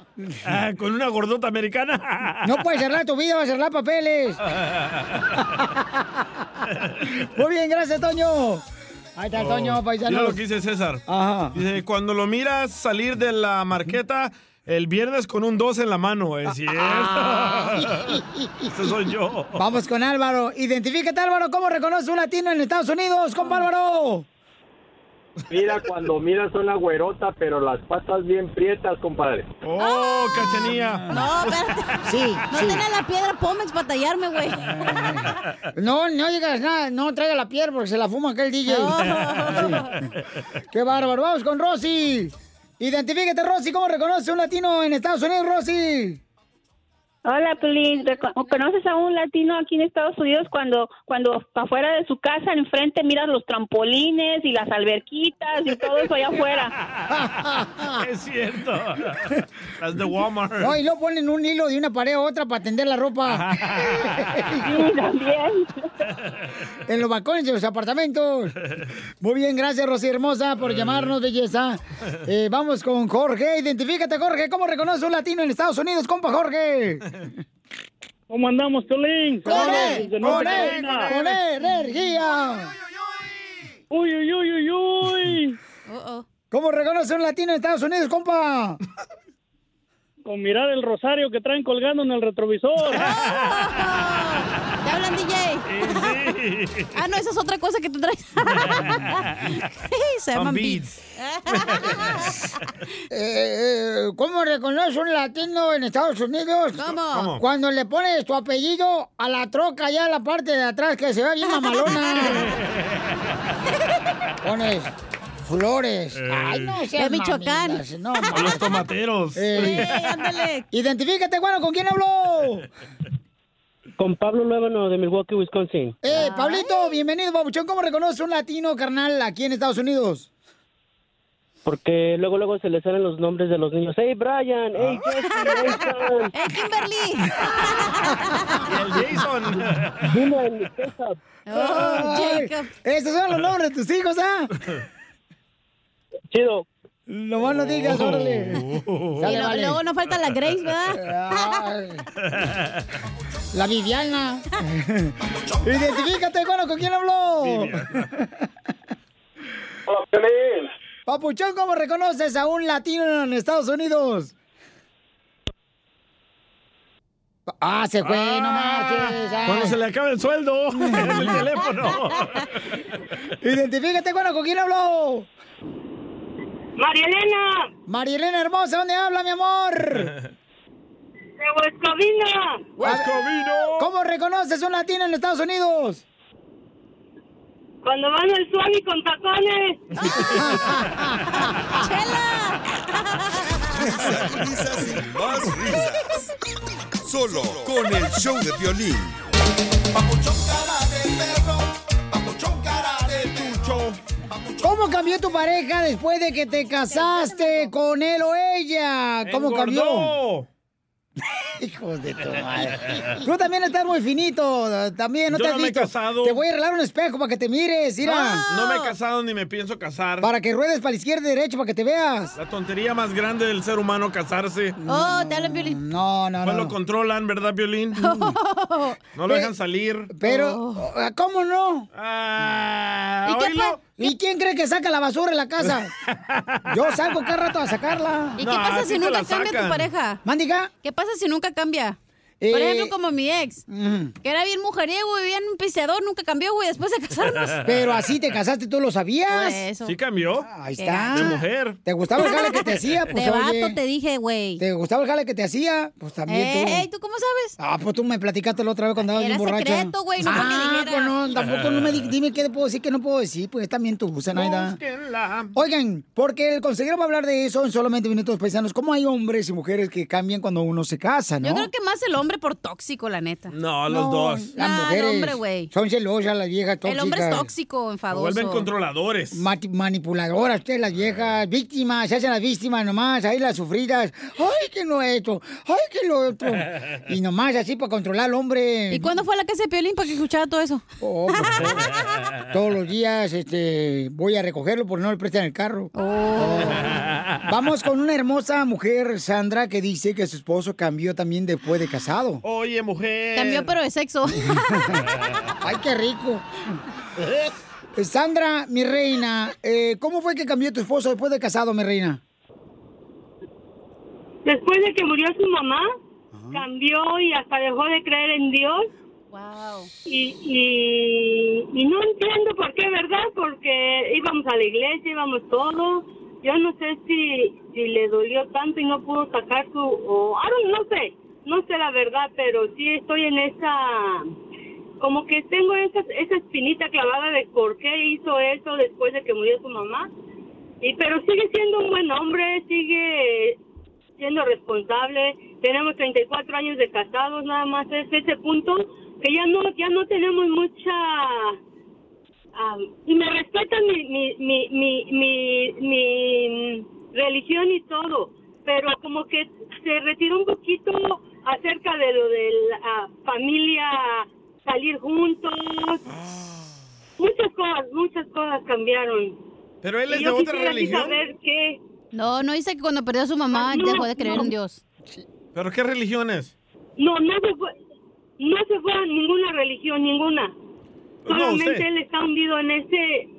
Ah, ¿Con una gordota americana? No puedes arreglar tu vida, vas a arreglar papeles. Muy bien, gracias, Toño. Ahí está, Toño, Mira paisano. lo que dice César. Ajá. Dice, cuando lo miras salir de la marqueta el viernes con un 2 en la mano, es cierto. Ese soy yo. Vamos con Álvaro. Identifícate, Álvaro. ¿Cómo reconoce un latino en Estados Unidos, compa Álvaro? Mira, cuando miras una güerota, pero las patas bien prietas, compadre. ¡Oh, cachanilla! No, espérate. Sí, No sí. tenía la piedra Pómex para tallarme, güey. No, no digas nada, no traiga la piedra porque se la fuma aquel DJ. Oh. Sí. Qué bárbaro. Vamos con Rosy. Identifícate, Rosy. ¿Cómo reconoce un latino en Estados Unidos, Rosy? Hola, Pelín. Reco- ¿Conoces a un latino aquí en Estados Unidos cuando cuando afuera de su casa, enfrente, miras los trampolines y las alberquitas y todo eso allá afuera? es cierto. Las de Walmart. No, y luego ponen un hilo de una pared a otra para tender la ropa. Sí, también. En los balcones de los apartamentos. Muy bien, gracias, Rosy Hermosa, por llamarnos, belleza. Eh, vamos con Jorge. Identifícate, Jorge. ¿Cómo reconoce un latino en Estados Unidos, compa Jorge? ¿Cómo andamos, Tolín? ¡Con él! ¡Con él! ¡Con energía! ¡Uy, uy, uy, uy, uy! ¿Cómo reconoce un latino en Estados Unidos, compa? Con mirar el rosario que traen colgando en el retrovisor. ¿Te hablan, DJ? Ah, no, esa es otra cosa que tú traes. Se llaman beats. Eh, eh, ¿Cómo reconoce un latino en Estados Unidos? ¿Cómo? ¿Cómo? Cuando le pones tu apellido a la troca allá en la parte de atrás que se ve bien mamalona. pones Flores. Ay, no seas De Michoacán. mamilas, No, A los tomateros. Eh, ándale. Identifícate, bueno, ¿con quién habló? Con Pablo Luébano de Milwaukee, Wisconsin. Eh, Pablito, bienvenido, babuchón. ¿Cómo reconoce un latino, carnal, aquí en Estados Unidos? Porque luego, luego se le salen los nombres de los niños. ¡Hey, Brian! ¡Hey, Jesse! ¡Hey, Sean! ¡Eh, Kimberly! el Jason. Dylan, Jacob. Oh, Jacob. Esos son los nombres de tus hijos, ¿ah? Chido. No más no digas, órale. Y Sale, lo- vale. luego no falta la Grace, ¿verdad? La Viviana. Identifícate, bueno, ¿con quién habló? Papuchón, ¿cómo reconoces a un latino en Estados Unidos? Ah, se fue, no marches. ah. Cuando se le acabe el sueldo en el teléfono. Identifícate, bueno, ¿con quién habló? María Elena. María Elena Hermosa, ¿dónde habla, mi amor? De Huescovina. ¡Huescovino! ¿Cómo reconoces un latino en Estados Unidos? Cuando van al Suami con tacones. Risas, risas y más risas. Solo con el show de violín. ¿Cómo cambió tu pareja después de que te casaste con él o ella? ¿Cómo cambió? Engordó. Hijos de tu madre. Tú también estás muy finito. También, ¿no Yo te has no me he visto? casado. Te voy a arreglar un espejo para que te mires, mira. No me he casado ni me pienso casar. Para que ruedes para la izquierda y derecha para que te veas. La tontería más grande del ser humano casarse. Oh, te hablan, Violín. No, no, Pues no. lo controlan, ¿verdad, Violín? No lo dejan salir. Pero, ¿cómo no? Ah, ¿Y, qué oílo. ¿Y quién cree que saca la basura en la casa? Yo salgo cada rato a sacarla. ¿Y qué pasa si nunca cambia tu pareja? ¿Mándiga? ¿Qué pasa si nunca cambia? Eh, Por ejemplo, como mi ex, que era bien mujeriego, vivía en un pisteador, nunca cambió, güey, después de casarnos. Pero así te casaste, ¿tú lo sabías? Eso. Sí cambió. Ahí está. De mujer. ¿Te gustaba el jale que te hacía? Pues De vato oye. te dije, güey. ¿Te gustaba el jale que te hacía? Pues también tú. Ey, ¿tú cómo sabes? Ah, pues tú me platicaste la otra vez cuando andabas bien borracha. secreto, güey, no ah, dijera. pues no, tampoco no me di- dime qué puedo decir, qué no puedo decir, pues también tú, Zenaida. Oigan, porque el consejero va a hablar de eso en solamente minutos paisanos. ¿Cómo hay hombres y mujeres que cambian cuando uno se casa, no? Yo creo que más el hombre por tóxico, la neta. No, los No, dos. Las el mujeres hombre, güey. son celosas, las viejas tóxicas. El hombre es tóxico, enfadoso. Vuelven controladores. Mati- manipuladoras, ustedes las viejas, víctimas, se hacen las víctimas nomás, ahí las sufridas. Ay, que no esto, ay, que lo otro. Y nomás así para controlar al hombre. ¿Y cuándo fue a la casa de Piolín para que escuchara todo eso? Oh, pues, todos los días este, voy a recogerlo porque no le prestan el carro. Oh. Vamos con una hermosa mujer, Sandra, que dice que su esposo cambió también después de casado. Oye, mujer. Cambió, pero de sexo. Ay, qué rico. Sandra, mi reina, eh, ¿cómo fue que cambió tu esposo después de casado, mi reina? Después de que murió su mamá, cambió y hasta dejó de creer en Dios. Wow. Y, y, y no entiendo por qué, ¿verdad? Porque íbamos a la iglesia, íbamos todos. Yo no sé si, si le dolió tanto y no pudo sacar su... O, I don't- no sé, no sé la verdad, pero sí estoy en esa... Como que tengo esa, esa espinita clavada de por qué hizo eso después de que murió su mamá. Y pero sigue siendo un buen hombre, sigue siendo responsable. Tenemos 34 años de casados, nada más es ese punto que ya no ya no tenemos mucha ah, y me respetan mi mi, mi, mi, mi, mi religión y todo, pero como que se retiró un poquito acerca de lo de la familia, salir juntos. Muchas cosas, muchas cosas cambiaron. Pero él Y es de otra religión. saber qué No, no dice que cuando perdió a su mamá No, dejó de creer no. en Dios. ¿Pero qué religión es? No, no se fue, no se fue a ninguna religión, ninguna. Solamente él está hundido en ese...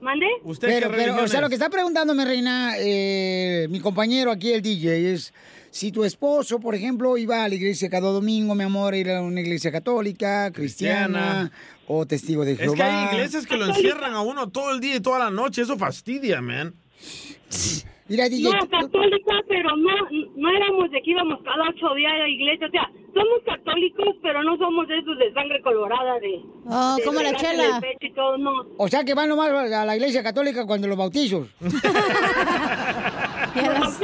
¿Mande? ¿Usted pero, qué pero, o sea, lo que está preguntando, mi reina, eh, mi compañero aquí, el DJ, es si tu esposo, por ejemplo, iba a la iglesia cada domingo, mi amor, ir a una iglesia católica, cristiana, Cristiana. o testigo de Es Jehová. que hay iglesias que lo encierran a uno todo el día y toda la noche. Eso fastidia, man. Mira, DJ, No, católica, pero no, no éramos de que íbamos cada ocho días a la iglesia. O sea, somos católicos, pero no somos de esos de sangre colorada, de... Oh, de como la chela. pecho y todo, no. O sea, que van nomás a la iglesia católica cuando los bautizos. Y a las,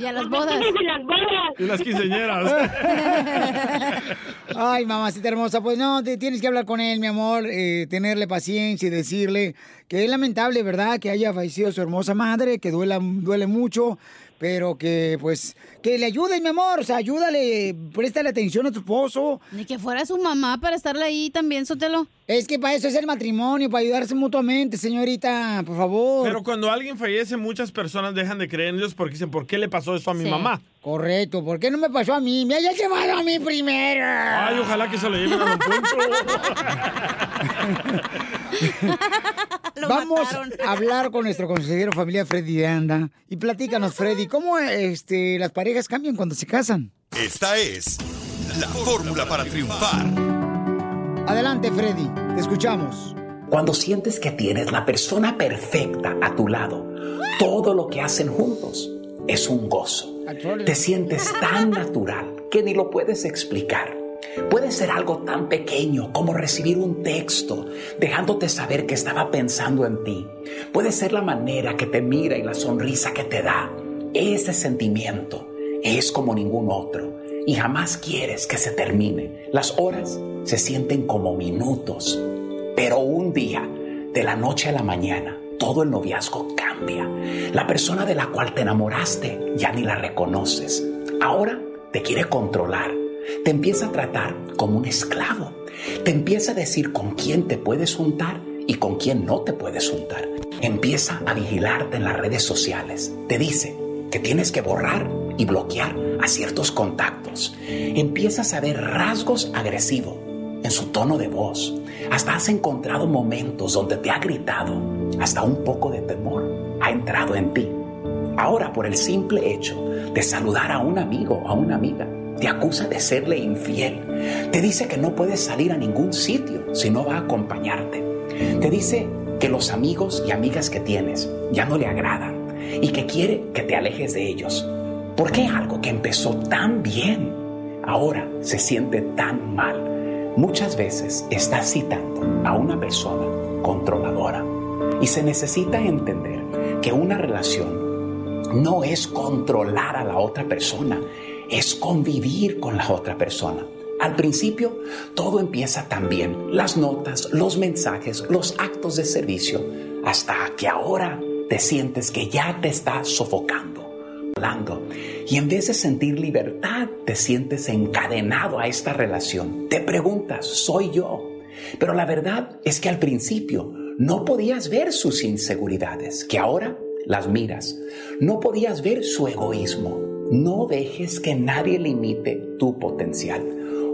y a las bodas. Y las bodas. Y las quinceañeras. Ay, mamacita hermosa, pues no, te tienes que hablar con él, mi amor, eh, tenerle paciencia y decirle que es lamentable, ¿verdad? Que haya fallecido su hermosa madre, que duela, duele mucho, pero que pues, que le ayudes, mi amor, o sea, ayúdale, préstale atención a tu esposo. Ni que fuera su mamá para estarle ahí también, Sotelo. Es que para eso es el matrimonio, para ayudarse mutuamente, señorita, por favor. Pero cuando alguien fallece, muchas personas dejan de creer en Dios porque dicen, ¿por qué le pasó eso a mi Sí. mamá? Correcto, ¿por qué no me pasó a mí? Me haya llevado a mí primero. Ay, ojalá que se lo lleven a Don Poncho. Vamos a hablar con nuestro consejero familiar Freddy de Anda. Y platícanos, Freddy, ¿cómo este, las parejas cambian cuando se casan? Esta es la fórmula para triunfar. Adelante, Freddy, te escuchamos. Cuando sientes que tienes la persona perfecta a tu lado, todo lo que hacen juntos es un gozo. Te sientes tan natural que ni lo puedes explicar. Puede ser algo tan pequeño como recibir un texto dejándote saber que estaba pensando en ti. Puede ser la manera que te mira y la sonrisa que te da. Ese sentimiento es como ningún otro y jamás quieres que se termine. Las horas se sienten como minutos, pero un día, de la noche a la mañana, todo el noviazgo cambia. La persona de la cual te enamoraste ya ni la reconoces. Ahora te quiere controlar. Te empieza a tratar como un esclavo. Te empieza a decir con quién te puedes juntar y con quién no te puedes juntar. Empieza a vigilarte en las redes sociales. Te dice que tienes que borrar y bloquear a ciertos contactos. Empiezas a ver rasgos agresivos en su tono de voz. Hasta has encontrado momentos donde te ha gritado. Hasta un poco de temor ha entrado en ti. Ahora por el simple hecho de saludar a un amigo a una amiga, te acusa de serle infiel, te dice que no puedes salir a ningún sitio si no va a acompañarte, te dice que los amigos y amigas que tienes ya no le agradan y que quiere que te alejes de ellos. ¿Por qué algo que empezó tan bien ahora se siente tan mal? Muchas veces estás citando a una persona controladora y se necesita entender que una relación no es controlar a la otra persona, es convivir con la otra persona. Al principio todo empieza tan bien, las notas, los mensajes, los actos de servicio, hasta que ahora te sientes que ya te está sofocando, hablando. Y en vez de sentir libertad, te sientes encadenado a esta relación. Te preguntas, ¿soy yo? Pero la verdad es que al principio no podías ver sus inseguridades, que ahora las miras. No podías ver su egoísmo. No dejes que nadie limite tu potencial.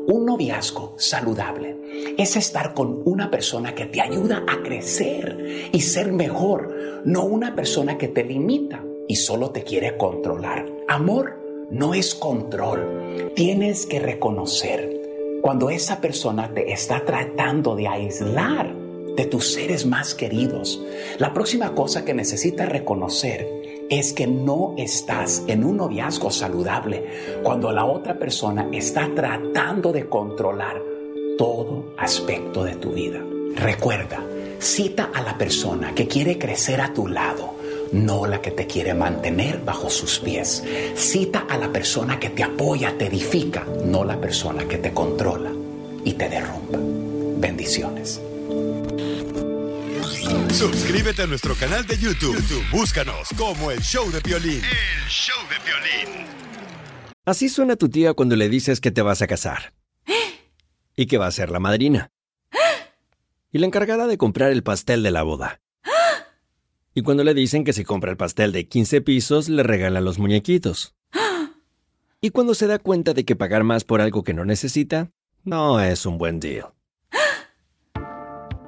Un noviazgo saludable es estar con una persona que te ayuda a crecer y ser mejor, no una persona que te limita y solo te quiere controlar. Amor no es control. Tienes que reconocer cuando esa persona te está tratando de aislar de tus seres más queridos. La próxima cosa que necesitas reconocer es que no estás en un noviazgo saludable cuando la otra persona está tratando de controlar todo aspecto de tu vida. Recuerda, cita a la persona que quiere crecer a tu lado, no la que te quiere mantener bajo sus pies. Cita a la persona que te apoya, te edifica, no la persona que te controla y te derrumba. Bendiciones. Suscríbete a nuestro canal de YouTube. YouTube, Búscanos como el show de violín. El show de violín. Así suena tu tía cuando le dices que te vas a casar. Y que va a ser la madrina. Y la encargada de comprar el pastel de la boda. Y cuando le dicen que si compra el pastel de 15 pisos, le regalan los muñequitos. Y cuando se da cuenta de que pagar más por algo que no necesita, no es un buen deal.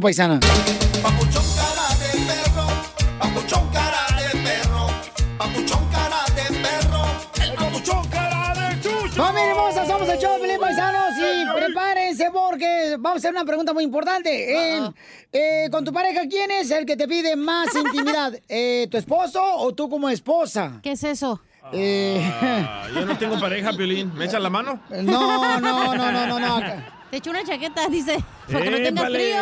paisana. Papuchón cara de perro, papuchón cara de perro, el papuchón cara de chucho. Familia hermosa, somos el show de Paisanos y prepárense porque vamos a hacer una pregunta muy importante. Eh, con tu pareja, ¿quién es el que te pide más intimidad? Eh, ¿Tu esposo o tú como esposa? ¿Qué es eso? Eh, Ah, yo no tengo pareja, Piolín. ¿Me echan la mano? no, no, no, no, no, no. Te echo una chaqueta, dice. Para que no tengas ¡Épale! frío.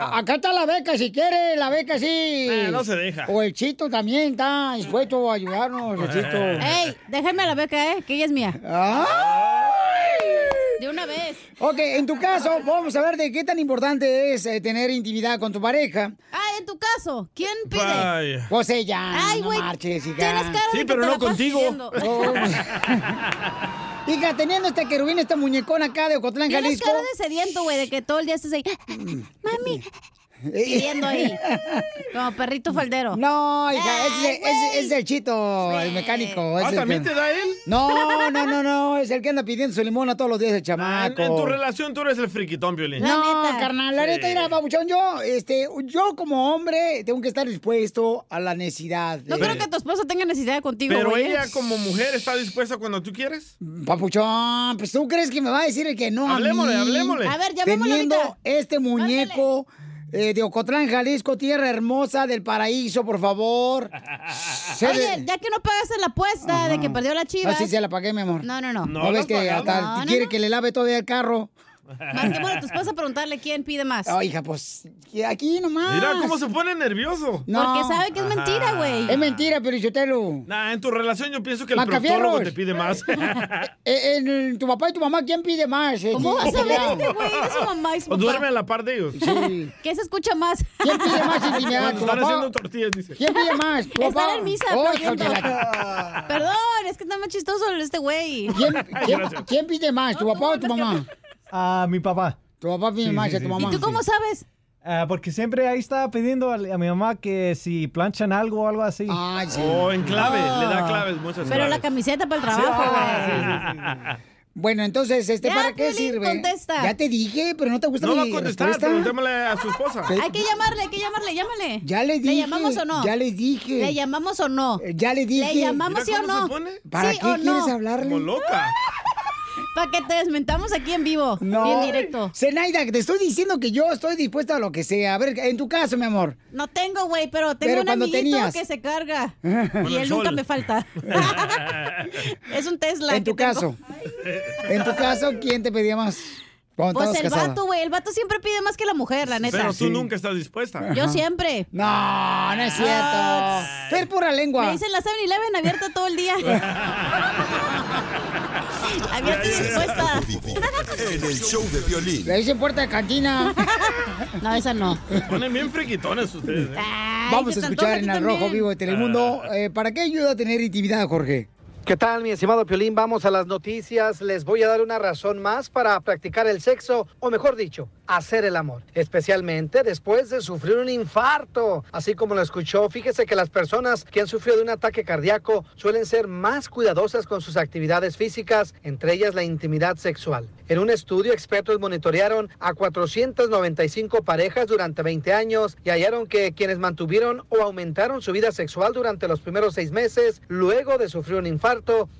A- acá está la beca, si quiere, la beca sí. Eh, no se deja. O el Chito también está dispuesto a ayudarnos, el Chito. Ey, déjame la beca, ¿eh? Que ella es mía. De una vez. Ok, en tu caso, vamos a ver de qué tan importante es eh, tener intimidad con tu pareja. Ah, en tu caso, ¿quién pide? Vaya. Pues ella, Ay, no güey, marches, hija. tienes cara Sí, de que pero te no la contigo. Hija, teniendo este querubín, este muñecón acá de Ocotlán, Tienes Jalisco. cara de sediento, güey, de que todo el día estés ahí. Mami. Pidiendo ahí. Como perrito faldero. No, hija, ese, ese- ese es el chito, el mecánico. es Ah, el ¿también que- te da él? No, no, no, no, es el que anda pidiendo su limón a todos los días, el Ah, en, chamaco. en tu relación tú eres el friquitón, Violín. No, carnal, la neta, Sí. mira, babuchón, yo, este, yo como hombre tengo que estar dispuesto a la necesidad. No creo que tu esposa tenga necesidad contigo, Pero güey. ¿eh? ella como mujer está dispuesta cuando tú quieres. Papuchón, pues tú crees que me va a decir el que no Hablemosle, a mí. hablemosle. A ver, llamémosle Teniendo ahorita. este muñeco eh, de Ocotlán, Jalisco, tierra hermosa del paraíso, por favor. Se Oye, de- ya que no pagaste la apuesta de que perdió la chiva. Ah, sí, se la pagué, mi amor. No, no, no. ¿No, ves que hasta no, quiere no. que le lave todavía el carro? Marquémosle a tu esposa a preguntarle quién pide más. Oh, hija, pues aquí nomás. Mira cómo se pone nervioso. Porque sabe que es mentira, güey. Es mentira, pero Nah, en tu relación yo pienso que el proctólogo te pide más. Eh, en tu papá y tu mamá, ¿quién pide más? eh? ¿Cómo vas a ¿Quién ver este güey? Es su mamá y su o papá. duerme a la par de ellos. Sí. ¿Qué se escucha más? ¿Quién pide más intimidad? Cuando ¿Tu están papá? haciendo tortillas, dice. ¿Quién pide más? ¿Tu Estar papá? en misa Oh, la- Perdón, es que está más chistoso este güey. ¿Quién, quién, quién pide más? ¿Tu papá o tu mamá? A mi papá. Tu papá pide Sí, más sí, a tu sí, mamá. ¿Y tú cómo sabes? Ah, porque siempre ahí está pidiendo a, a mi mamá que si planchan algo o algo así. Ay, sí. O en clave, Ah. le da claves, muchas Pero la claves. camiseta para el trabajo. Bueno, entonces, este, Ya, ¿para qué sirve? contesta. Ya te dije, pero no te gusta No va a mi contestar, preguntémosle a su esposa. Hay que llamarle, hay que llamarle, llámale. Ya ¿Le dije. llamamos o no? Ya les dije. ¿Le llamamos o no? Eh, Ya les dije. ¿Le llamamos sí o no? ¿Para ¿Sí qué o quieres no? hablarle? Como loca. Para que te desmentamos aquí en vivo. No. Bien directo. Zenaida, te estoy diciendo que yo estoy dispuesta a lo que sea. A ver, en tu caso, mi amor. No tengo, güey, pero tengo Pero un amiguito tenías. que se carga. Y el él nunca me falta. es un Tesla. En tu tengo. caso. En tu caso, ¿quién te pedía más? Pues el casada? vato, güey. El vato siempre pide más que la mujer, la neta. Pero tú nunca estás dispuesta. Yo siempre. No, no es cierto. Tú eres pura lengua. Me dicen la 7-Eleven abierta todo el día. abierta y dispuesta. En el show de violín. Le dicen puerta de cantina. No, esa no. Ponen bien friquitones ustedes. ¿eh? Vamos a escuchar en el Rojo Vivo de Telemundo. Eh, ¿Para qué ayuda a tener intimidad, Jorge? ¿Qué tal, mi estimado Piolín? Vamos a las noticias. Les voy a dar una razón más para practicar el sexo, o mejor dicho, hacer el amor. Especialmente después de sufrir un infarto. Así como lo escuchó, fíjese que las personas que han sufrido de un ataque cardíaco suelen ser más cuidadosas con sus actividades físicas, entre ellas la intimidad sexual. En un estudio, expertos monitorearon a 495 parejas durante 20 años y hallaron que quienes mantuvieron o aumentaron su vida sexual durante los primeros seis meses, luego de sufrir un infarto,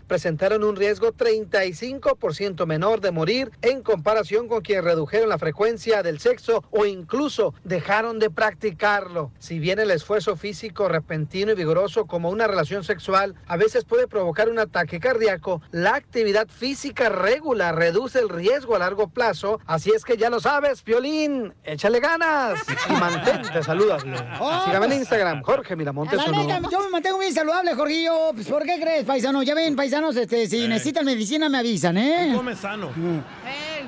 presentaron un riesgo 35% menor de morir en comparación con quienes redujeron la frecuencia del sexo o incluso dejaron de practicarlo. Si bien el esfuerzo físico repentino y vigoroso como una relación sexual a veces puede provocar un ataque cardíaco, la actividad física regular reduce el riesgo a largo plazo. Así es que ya lo sabes, Violín, échale ganas y mantente saludable. Sígame en Instagram, Jorge Miramontes neta, yo me mantengo bien saludable, Jorgillo. Pues, ¿Por qué crees, paisano? Ya ven, paisanos, este, si necesitan medicina, me avisan, ¿eh? Come sano.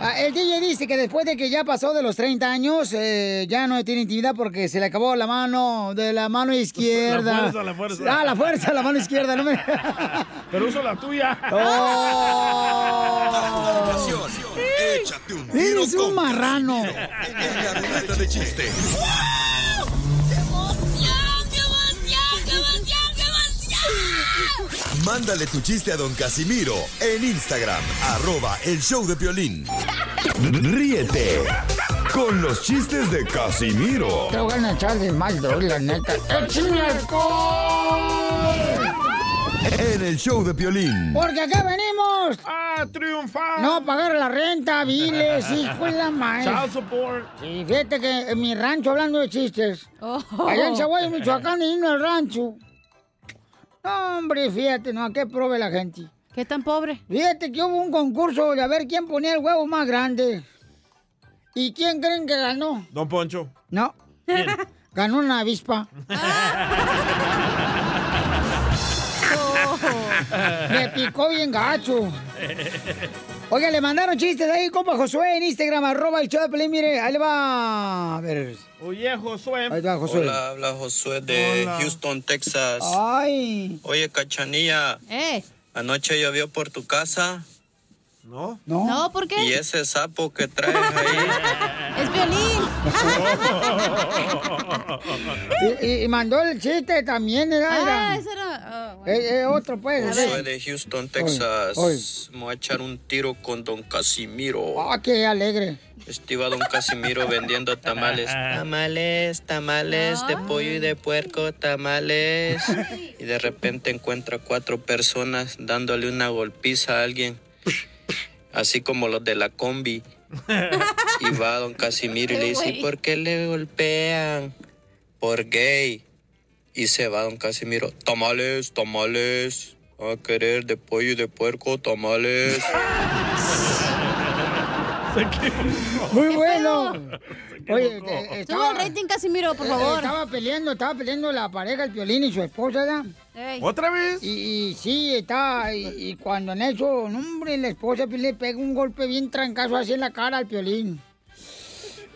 Ah, El DJ dice que después de que ya pasó de los 30 años, eh, ya no tiene intimidad porque se le acabó la mano de la mano izquierda. La fuerza, la fuerza. Ah, la fuerza, la mano izquierda, no me... Pero uso la tuya. Continuación, échate un tiro Eres un con marrano. en la de chiste. Mándale tu chiste a don Casimiro en Instagram, arroba el show de violín. Ríete con los chistes de Casimiro Te voy a echar de mal, doy, la neta. En el show de violín. Porque acá venimos. ¡A triunfar! No pagar la renta, viles, hijo de la madre. Child support. Sí, fíjate que en mi rancho, hablando de chistes, allá en Zaguayo, Michoacán, en el rancho. No, hombre, fíjate, no, qué prove la gente. ¿Qué tan pobre? Fíjate que hubo un concurso de a ver quién ponía el huevo más grande. ¿Y quién creen que ganó? Don Poncho. No. Ganó una avispa. picó bien gacho. Oiga, le mandaron chistes ahí, compa Josué, en Instagram, arroba el show de Pelín. Mire, ahí le va. A ver. Oye, Josué. Ahí va, Josué. Hola, habla Josué de Hola. Houston, Texas. Ay. Oye, Cachanilla, Eh. anoche llovió por tu casa. ¿No? No. No, ¿por qué? Y ese sapo que traes ahí. Es violín. Y, y- y mandó el chiste también, ¿verdad? Ah, Era- ese era. ah, bueno. Eh, eh, otro, pues. Soy de Houston, Texas. Me voy a echar un tiro con don Casimiro. Ah, qué alegre. Estiva don Casimiro vendiendo tamales. Tamales, tamales de pollo y de puerco, tamales. Y de repente encuentra cuatro personas dándole una golpiza a alguien. Así como los de la combi. Y va don Casimiro y le dice, güey. ¿por qué le golpean? Por gay. Y se va don Casimiro. Tamales, tamales. A querer de pollo y de puerco, tamales. Muy bueno. Oye, eh, Sube estaba, el rating, Casimiro, por eh, favor. Estaba peleando, estaba peleando la pareja, el violín y su esposa. ¿Otra vez? Y, y sí, está, y, y cuando en eso, no, hombre, la esposa le pega un golpe bien trancazo así en la cara al Piolín.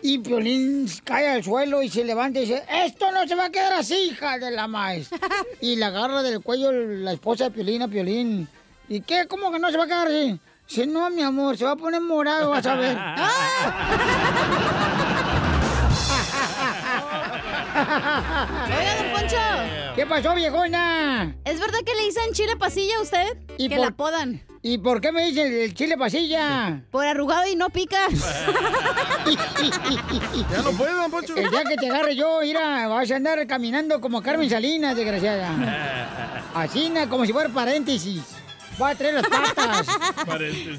Y Piolín cae al suelo y se levanta y dice, esto no se va a quedar así, hija de la maíz. Y le agarra del cuello la esposa de Piolín a Piolín. ¿Y qué? ¿Cómo que no se va a quedar así? Dice, no, mi amor, se va a poner morado, vas a ver. Oiga, don Poncho. ¿Qué pasó, viejona? ¿Es verdad que le dicen chile pasilla a usted? ¿Y que por- la podan. ¿Y por qué me dicen el chile pasilla? Por arrugado y no pica. Ya no puede, don Poncho. El día que te agarre yo, mira, vas a andar caminando como Carmen Salinas, desgraciada. Así, como si fuera paréntesis. Va a traer las patas.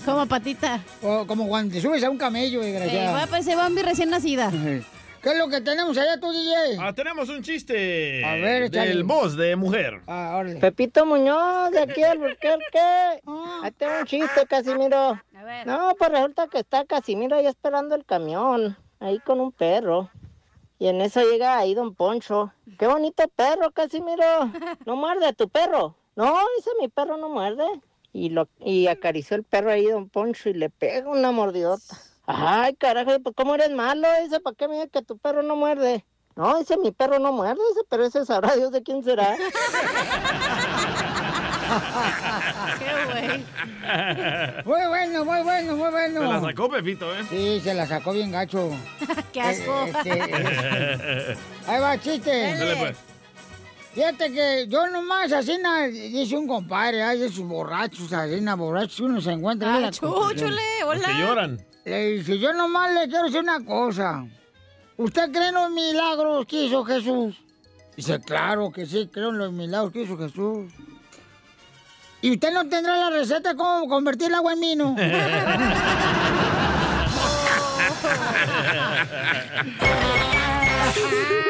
Como patita. O como cuando te subes a un camello, Eh, va a parecer Bambi recién nacida. ¿Qué es lo que tenemos allá tú, DJ? Ah, tenemos un chiste. A ver, échale. Del voz de mujer. Ah, órale. Pepito Muñoz, de aquí al Burquerque. Ahí tengo un chiste, Casimiro. No, pues resulta que está Casimiro ahí esperando el camión, ahí con un perro. Y en eso llega ahí don Poncho. Qué bonito perro, Casimiro. No muerde tu perro. No, ese mi perro no muerde. Y, lo, y acarició el perro ahí don Poncho y le pega una mordidota. Ay, carajo, pues cómo eres malo, ese, ¿para qué me dice que tu perro no muerde? No, ese mi perro no muerde, ese, pero ese sabrá Dios de quién será. Muy bueno, muy bueno, muy bueno. Se la sacó Pepito, ¿eh? Sí, se la sacó bien gacho. Qué asco. Eh, este, Ahí va, chiste. Dale, pues. Fíjate que yo nomás así, dice un compadre, ay, esos borrachos, así, na, borrachos, uno se encuentra. Ah, en la chúchule, hola. Que lloran. Le dice, yo nomás le quiero decir una cosa. ¿Usted cree en los milagros que hizo Jesús? Dice, claro que sí, creo en los milagros que hizo Jesús. ¿Y usted no tendrá la receta cómo convertir el agua en vino?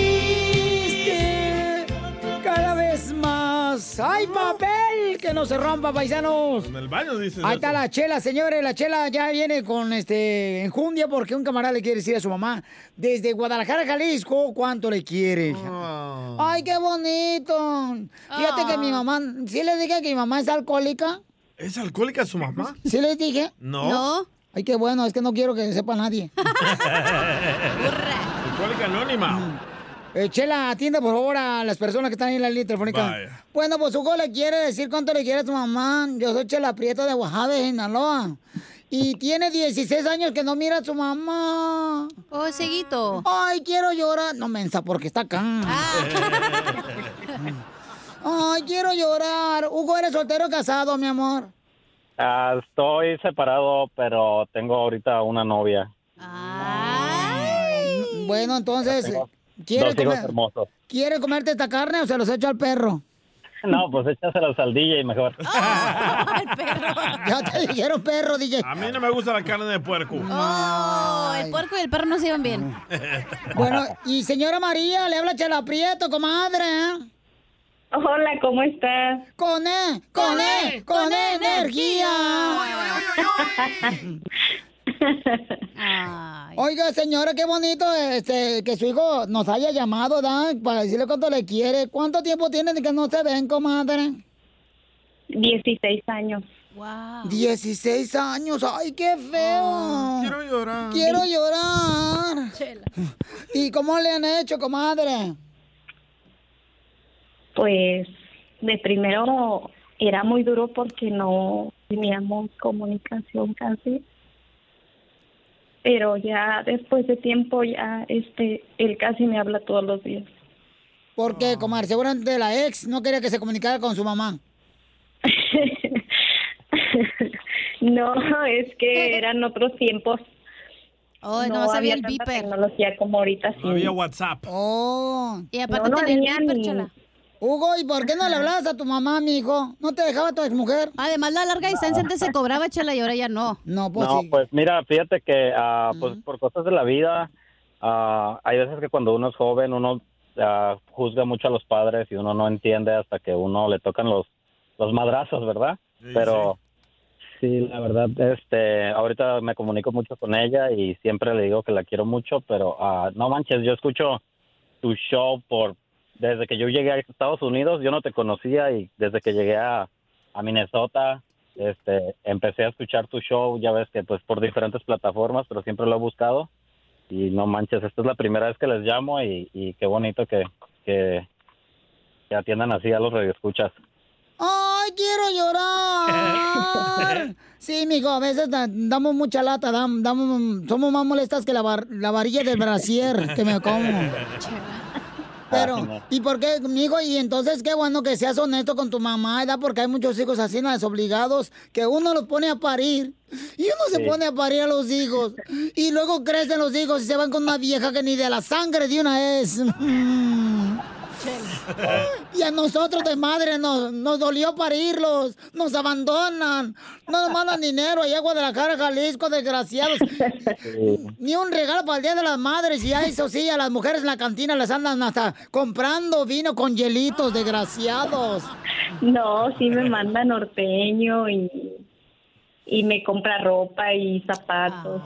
¡Ay, papel! Que no se rompa, paisanos. En el baño dices Ahí está la chela, señores. La chela ya viene con este enjundia porque un camarada le quiere decir a su mamá desde Guadalajara, Jalisco, cuánto le quiere. Ay, qué bonito. Fíjate que mi mamá, ¿sí les dije que mi mamá es alcohólica? ¿Es alcohólica su mamá? ¿Sí les dije? No. No. Ay, qué bueno, es que no quiero que sepa nadie. Alcohólica anónima. Eh, Chela, atienda por favor a las personas que están ahí en la línea telefónica. Vaya. Bueno, pues Hugo le quiere decir cuánto le quiere a su mamá. Yo soy Chela Prieto de Oaxaca, de Sinaloa. Y tiene 16 años que no mira a su mamá. Oh, seguito. Ay, quiero llorar. No, mensa, porque está acá. Ay, quiero llorar. Hugo, ¿eres soltero o casado, mi amor? Ah, estoy separado, pero tengo ahorita una novia. Bueno, entonces, Tengo ¿quiere, Dos hijos comer- hermosos. ¿quiere comerte esta carne o se los echo al perro? No, pues échaselos al DJ mejor. Ya te dijeron perro, DJ. A mí no me gusta la carne de puerco. Oh, el puerco y el perro no se iban bien. Bueno, y señora María, le habla Chela Prieto, comadre. ¿eh? Hola, ¿cómo estás? Con E, con E, con E energía. Oiga, señora, qué bonito este, que su hijo nos haya llamado, ¿da? Para decirle cuánto le quiere. ¿Cuánto tiempo tienen de que no se ven, comadre? 16 años. Wow. 16 años, ay, qué feo. quiero llorar. Quiero llorar. ¿Y cómo le han hecho, comadre? Pues de primero era muy duro porque no teníamos comunicación casi. Pero ya después de tiempo ya este él casi me habla todos los días. ¿Por qué, comadre? Seguramente la ex no quería que se comunicara con su mamá. No, es que eran otros tiempos. Oh, nomás había el tanta beeper. tecnología como ahorita sí. No había WhatsApp. Oh. Y aparte No, no tenía el beeper, ni- chala. Hugo, ¿y por qué no le hablabas a tu mamá, mi hijo? ¿No te dejaba tu exmujer? Además, la larga distancia antes se cobraba, chala, y ahora ya no. No, pues No, pues mira, fíjate que ah, pues por cosas de la vida, ah, hay veces que cuando uno es joven uno ah, juzga mucho a los padres y uno no entiende hasta que uno le tocan los los madrazos, ¿verdad? Pero sí, la verdad, este, ahorita me comunico mucho con ella y siempre le digo que la quiero mucho, pero ah, no manches, yo escucho tu show por desde que yo llegué a Estados Unidos, yo no te conocía y desde que llegué a, a Minnesota, este, empecé a escuchar tu show, ya ves que pues por diferentes plataformas, pero siempre lo he buscado y no manches, esta es la primera vez que les llamo y, y qué bonito que, que, que atiendan así a los radioescuchas. ¡Ay, quiero llorar! Sí, mijo, a veces da- damos mucha lata, dam- damos, somos más molestas que la, var- la varilla del brasier que me como. Pero, ¿y por qué, mijo? Y entonces qué bueno que seas honesto con tu mamá, ¿verdad? Porque hay muchos hijos así, ¿no? desobligados, que uno los pone a parir. Y uno se pone a parir a los hijos. Y luego crecen los hijos y se van con una vieja que ni de la sangre de una es. Y a nosotros de madre nos, nos dolió parirlos, nos abandonan, no nos mandan dinero allá a Guadalajara, Jalisco, desgraciados. Ni un regalo para el Día de las Madres, y ya eso sí, a las mujeres en la cantina les andan hasta comprando vino con hielitos, desgraciados. No, sí me manda norteño y, y me compra ropa y zapatos.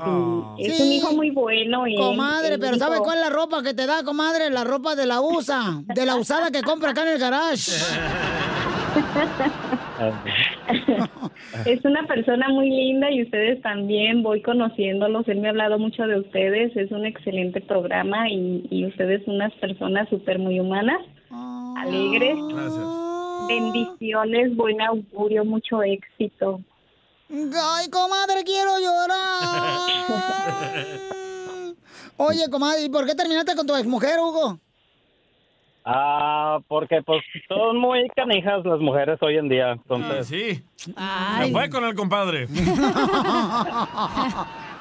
y es un hijo muy bueno. Y Comadre, él pero dijo- ¿sabe cuál es la ropa que te da, comadre? La ropa de la USA, de la usada que compra acá en el garage. Es una persona muy linda y ustedes también, voy conociéndolos, él me ha hablado mucho de ustedes, es un excelente programa y, y ustedes unas personas súper muy humanas, alegres. Bendiciones, buen augurio, mucho éxito. Ay, comadre, quiero llorar. Oye, comadre, ¿y por qué terminaste con tu exmujer, Hugo? Ah, porque pues son muy canijas las mujeres hoy en día, entonces... sí. Me fue con el compadre.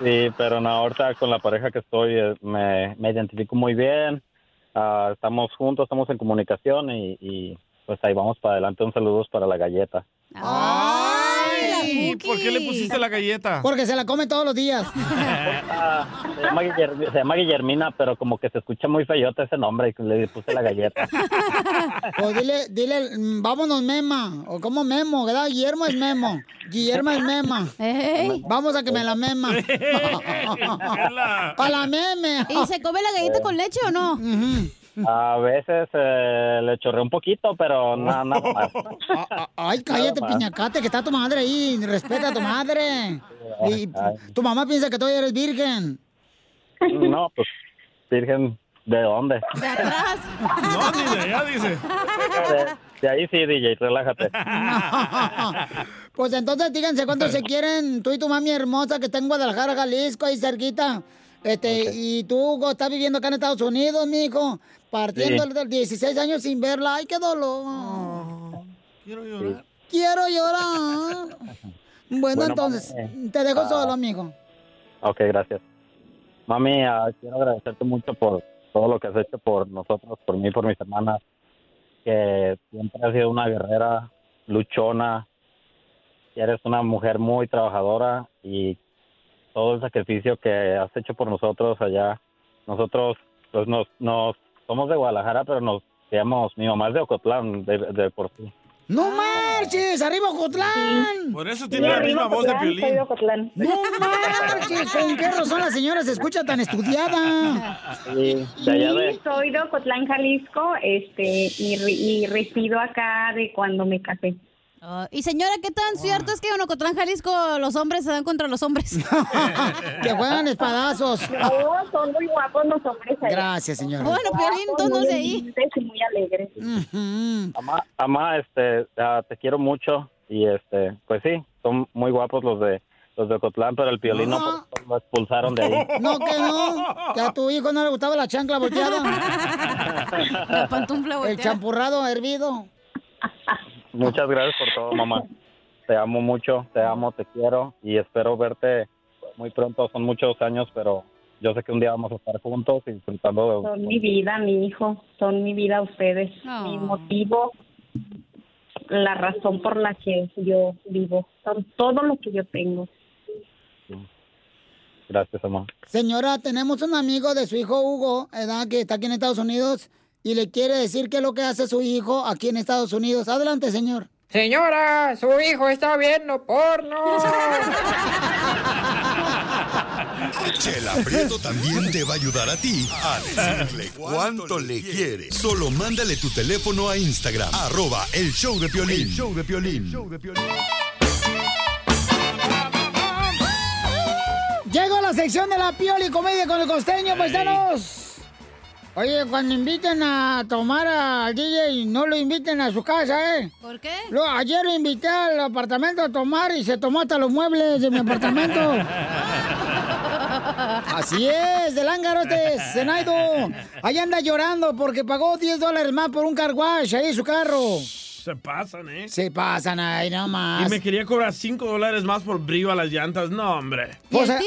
Sí, pero no, ahorita con la pareja que estoy eh, me, me identifico muy bien. Ah, estamos juntos, estamos en comunicación y, y, pues ahí vamos para adelante. Un saludo para la galleta. Ay, ¿por qué le pusiste la galleta? Porque se la come todos los días. Se llama, Guiller- se llama Guillermina, pero como que se escucha muy feyota ese nombre y le puse la galleta. O dile, dile, vámonos, Mema. O como Memo, ¿verdad? Guillermo es Memo. Guillermo es Mema. Vamos a que me la mema. Para la meme. ¿Y se come la galleta con leche o no? A veces eh, le chorré un poquito, pero nada, nada más. Ay, cállate, más. piñacate, que está tu madre ahí. Respeta a tu madre. Y tu mamá piensa que tú eres virgen. No, pues, virgen, ¿de dónde? De atrás. No, ni de allá, dice. De, de ahí sí, DJ, relájate. Pues entonces díganse cuánto se quieren tú y tu mami hermosa que está en Guadalajara, Jalisco, ahí cerquita. Este, y tú, estás viviendo acá en Estados Unidos, mijo, partiendo Sí. de 16 años sin verla. Ay, qué dolor. Quiero llorar. Quiero llorar. Bueno, Bueno, entonces, mami, te dejo ah. solo, amigo. Ok, gracias. Mami, ah, quiero agradecerte mucho por todo lo que has hecho por nosotros, por mí, por mis hermanas, que siempre has sido una guerrera, luchona, y eres una mujer muy trabajadora y todo el sacrificio que has hecho por nosotros allá. Nosotros, pues nos, nos somos de Guadalajara, pero nos llamamos, mi mamá es de Ocotlán, de, de por sí. ¡No marches! ¡Arriba Ocotlán! Por eso tiene la misma voz de Piolín. ¡No marches! ¿Con qué razón la señora se escucha tan estudiada? Sí, soy de Ocotlán, Jalisco, este, y, y resido acá de cuando me casé. Ah, y señora, ¿qué tan cierto es que en Ocotlán, Jalisco, los hombres se dan contra los hombres? Que juegan espadazos. No, son muy guapos los hombres. allá. Gracias, señora. Bueno, Piolín, no muy de ahí. muy alegres. Amá, amá, este, ah, te quiero mucho y este, pues sí, son muy guapos los de los de Ocotlán, pero el Piolín no, Ah. por- lo expulsaron de ahí. No, que no. Que a tu hijo no le gustaba la chancla volteada. La pantufla El volteada. champurrado hervido. Muchas gracias por todo, mamá. Te amo mucho, te amo, te quiero y espero verte muy pronto. Son muchos años, pero yo sé que un día vamos a estar juntos y disfrutando de... Son mi vida, mi hijo, son mi vida ustedes, mi motivo, la razón por la que yo vivo, son todo lo que yo tengo. Gracias, mamá. Señora, tenemos un amigo de su hijo Hugo, ¿verdad? Que está aquí en Estados Unidos y le quiere decir qué es lo que hace su hijo aquí en Estados Unidos. Adelante, señor. Señora, su hijo está viendo porno. Chela Prieto también te va a ayudar a ti a decirle cuánto le quiere. Solo mándale tu teléfono a Instagram, arroba el show de Piolín. El show de Piolín. Llegó la sección de la Pioli Comedia con el costeño, paisanos. Oye, cuando inviten a tomar al DJ, no lo inviten a su casa, ¿eh? ¿Por qué? Lo, ayer lo invité al apartamento a tomar y se tomó hasta los muebles de mi apartamento. Así es, del ángaro este, Zenaido. Ahí anda llorando porque pagó 10 dólares más por un car wash ahí su carro. Se pasan, ¿eh? Se pasan ahí nomás. Y me quería cobrar 5 dólares más por brillo a las llantas. No, hombre. Pues, a-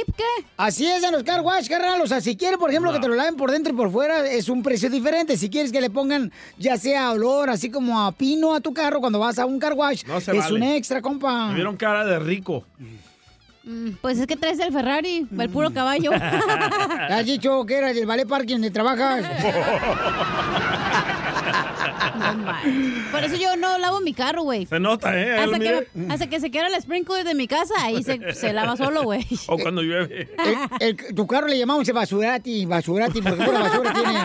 Así es en los car wash, carnal. O sea, si quieres, por ejemplo, que te lo laven por dentro y por fuera, es un precio diferente. Si quieres que le pongan ya sea olor, así como a pino a tu carro cuando vas a un car wash, No se es vale. un extra, compa. Me vieron cara de rico. Mm, Pues es que traes el Ferrari, el puro caballo. Le has dicho que era del ballet parking donde trabajas. No manches. Por eso yo no lavo mi carro, güey. Se nota, ¿eh? Hasta que, hasta que se quiera el sprinkler de mi casa, ahí se, se lava solo, güey. O cuando llueve. El- el- tu carro le llamamos basurati, basurati, porque pura basura tiene.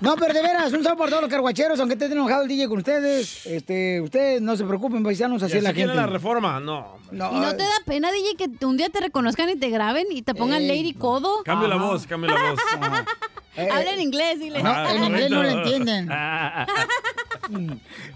No, pero de veras, un saludo para todos los carguacheros, aunque esté enojado el DJ con ustedes. Este, ustedes no se preocupen, paisanos, así ¿Y es la gente. la reforma? No. ¿Y no te da pena, DJ, que un día te reconozcan y te graben y te pongan Ey, Lady Codo? Cambia la voz, cambia la voz. Habla en inglés, dile. No, en inglés no le entienden.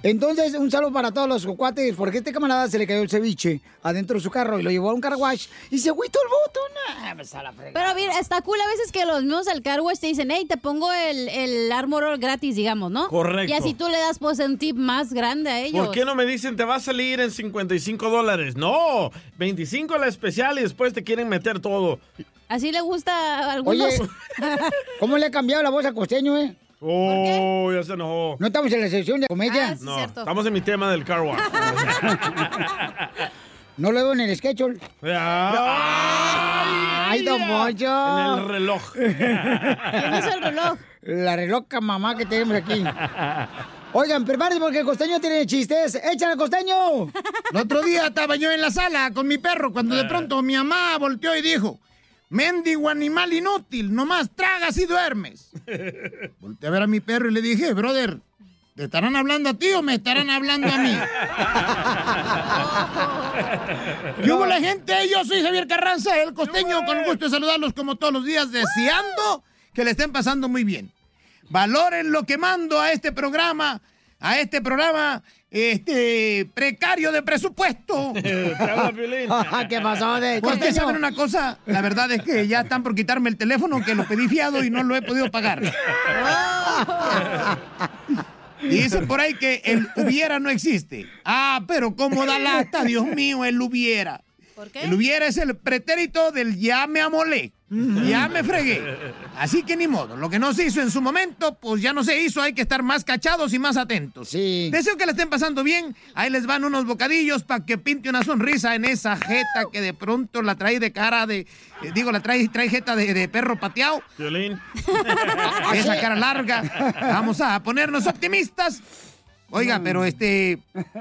Entonces, un saludo para todos los cuates, porque este camarada se le cayó el ceviche adentro de su carro y lo llevó a un car wash y se agüitó el botón. Ah, pues, a la fregada. Pero mira, está cool a veces que los mismos del car wash te dicen, hey, te pongo el, el Armor gratis, digamos, ¿no? Correcto. Y así tú le das pues un tip más grande a ellos. ¿Por qué no me dicen te va a salir en 55 dólares? No, 25 la especial y después te quieren meter todo. Así le gusta a algunos. Oye, ¿cómo le ha cambiado la voz a costeño, eh? Oh, ya se enojó. No estamos en la sección de comedia. no, estamos en mi tema del car wash. No lo veo en el schedule. Ay, don Mocho. En el reloj. ¿Quién hizo el reloj? La reloca mamá que tenemos aquí. Oigan, prepárense porque el costeño tiene chistes. ¡Échale, costeño! El otro día estaba yo en la sala con mi perro cuando de pronto mi mamá volteó y dijo, mendigo animal inútil, nomás tragas y duermes. Volteé a ver a mi perro y le dije, brother, ¿te estarán hablando a ti o me estarán hablando a mí? ¿Qué hubo la gente? Yo soy Javier Carranza, el costeño, con el gusto de saludarlos como todos los días, deseando que le estén pasando muy bien. Valoren lo que mando a este programa, a este programa este precario de presupuesto. ¿Qué pasó de Porque saben una cosa, la verdad es que ya están por quitarme el teléfono que lo pedí fiado y no lo he podido pagar. Y dicen por ahí que el hubiera no existe. Ah, pero cómo da lata, Dios mío, el hubiera. ¿Por qué? El hubiera es el pretérito del ya me amolé. Ya me fregué. Así que ni modo. Lo que no se hizo en su momento, pues ya no se hizo. Hay que estar más cachados y más atentos. Sí. Deseo que le estén pasando bien. Ahí les van unos bocadillos para que pinte una sonrisa en esa jeta que de pronto la trae de cara de. eh, digo, la trae, trae jeta de, de perro pateado. Violín. Esa cara larga. Vamos a ponernos optimistas. Oiga, pero este.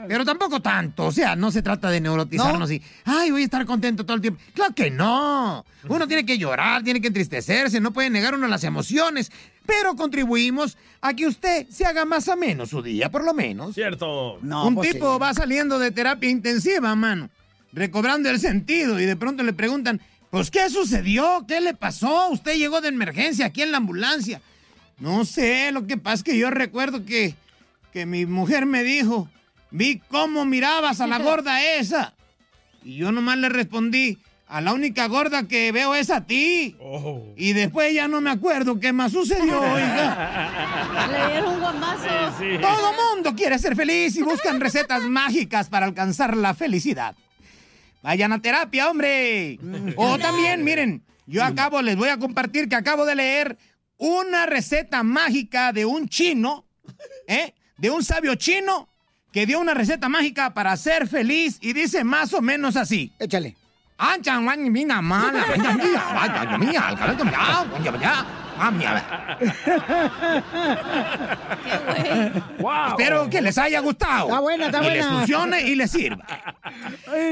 Pero tampoco tanto. O sea, no se trata de neurotizarnos y. Ay, voy a estar contento todo el tiempo. Claro que no. Uno tiene que llorar, tiene que entristecerse, no puede negar uno las emociones. Pero contribuimos a que usted se haga más ameno su día, por lo menos. Cierto. Un tipo va saliendo de terapia intensiva, mano, recobrando el sentido y de pronto le preguntan, pues ¿qué sucedió? ¿Qué le pasó? Usted llegó de emergencia aquí en la ambulancia. No sé, lo que pasa es que yo recuerdo que, que mi mujer me dijo, vi cómo mirabas a la gorda esa. Y yo nomás le respondí, a la única gorda que veo es a ti. Y después ya no me acuerdo qué más sucedió, oiga. Le dieron un guamazo. Todo mundo quiere ser feliz y buscan recetas mágicas para alcanzar la felicidad. Vayan a terapia, hombre. O también, miren, yo acabo, les voy a compartir que acabo de leer una receta mágica de un chino, ¿eh? De un sabio chino que dio una receta mágica para ser feliz y dice más o menos así. Échale. Espero que les haya gustado. Está buena, está y les buena. funcione y les sirva.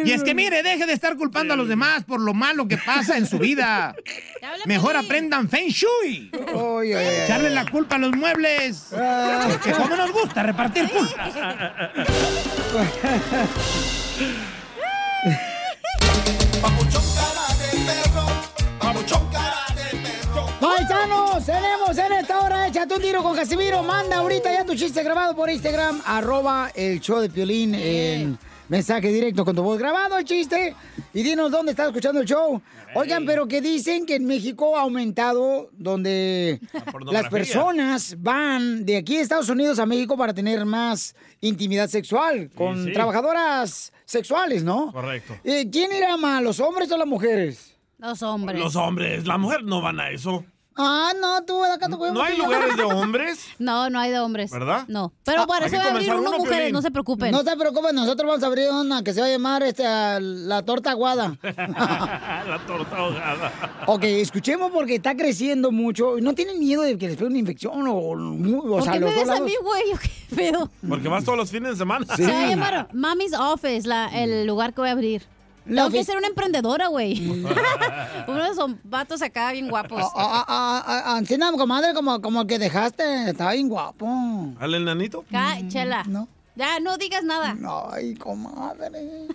Y es que mire, deje de estar culpando a los demás por lo malo que pasa en su vida. Mejor aprendan Feng Shui. ay. Echarle la culpa a los muebles. Que como nos gusta repartir culpas. Paisanos, tenemos en esta hora, échate un tiro con Casimiro. Manda ahorita ya tu chiste grabado por Instagram, arroba el show de Piolín en mensaje directo con tu voz grabado el chiste. Y dinos dónde estás escuchando el show. Oigan, pero que dicen que en México ha aumentado donde las personas van de aquí de Estados Unidos a México para tener más intimidad sexual con sí. trabajadoras sexuales, ¿no? Correcto. Eh, ¿Quién irá más, los hombres o las mujeres? Los hombres. Los hombres, la mujer no van a eso. Ah, no, tú acá te ¿No hay lugares de hombres? No, no hay de hombres. ¿Verdad? No. Pero Ah, por hay eso que va a abrir uno uno, mujeres, Piolín. no se preocupen. No te preocupes, nosotros vamos a abrir una que se va a llamar este, la torta aguada. la torta ahogada. ok, escuchemos porque está creciendo mucho. ¿No tienen miedo de que les pegue una infección o, o ¿Por sea, qué me ves a mí, güey? ¿Yo ¿Qué pedo? Porque vas todos los fines de semana. Se va a llamar Mommy's Office, la, el lugar que voy a abrir. Tengo que ser una emprendedora, güey. Uno de esos vatos acá bien guapos. Ah, ah, ah, ah, Ancina, comadre, como, como el que dejaste, está bien guapo. ¿Al enanito? Chela. Ya, no digas nada. Ay, comadre.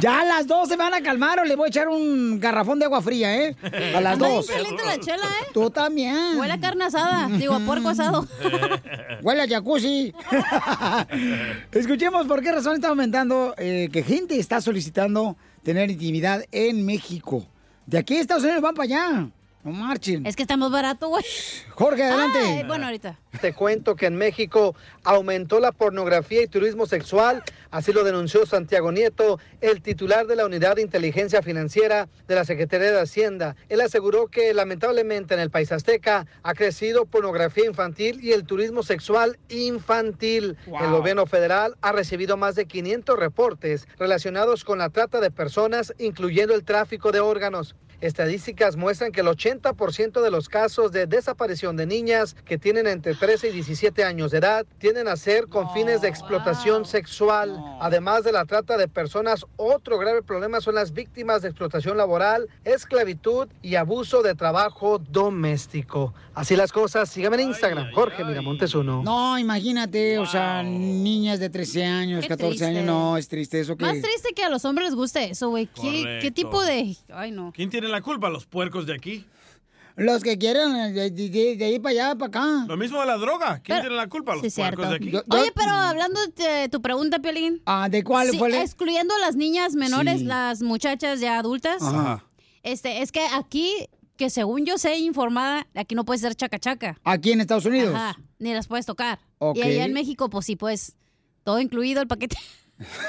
Ya las dos se van a calmar o le voy a echar un garrafón de agua fría, ¿eh? A las Anda dos. caliente la chela, ¿eh? Tú también. Huele a carne asada. Digo, a puerco asado. Huele a jacuzzi. Escuchemos por qué razón está aumentando eh, que gente está solicitando tener intimidad en México. De aquí a Estados Unidos van para allá. No marchen. Es que está más barato, güey. Jorge, adelante. Ah, bueno, ahorita. Te cuento que en México aumentó la pornografía y turismo sexual, así lo denunció Santiago Nieto, el titular de la Unidad de Inteligencia Financiera de la Secretaría de Hacienda. Él aseguró que lamentablemente en el país azteca ha crecido pornografía infantil y el turismo sexual infantil. El gobierno federal ha recibido más de 500 reportes relacionados con la trata de personas, incluyendo el tráfico de órganos. Estadísticas muestran que el 80% de los casos de desaparición de niñas que tienen entre 13 y 17 años de edad tienden a ser con fines de explotación sexual. Además de la trata de personas, otro grave problema son las víctimas de explotación laboral, esclavitud y abuso de trabajo doméstico. Así las cosas, síganme en Instagram, Jorge Miramontes uno. No, imagínate, o sea, niñas de 13 años, Qué 14 triste. años, no, es triste eso que... Más triste que a los hombres les guste eso, güey. ¿Qué. ¿Qué tipo de...? Ay, no. ¿Quién tiene la culpa? ¿Los puercos de aquí? Los que quieren eh, de, de- de ahí para allá, para acá. Lo mismo de la droga. ¿Quién Pero- tiene la culpa? ¿Los Sí, puercos cierto. de aquí? Oye, pero hablando de tu pregunta, Piolín. Ah, ¿de cuál Sí, fue? la- Excluyendo las niñas menores, Sí. las muchachas ya adultas. Ajá. Este, es que aquí, que según yo sé informada, aquí no puedes ser chacachaca. Aquí en Estados Unidos. Ajá, ni las puedes tocar. Ok. Y allá en México, pues sí, pues, todo incluido el paquete.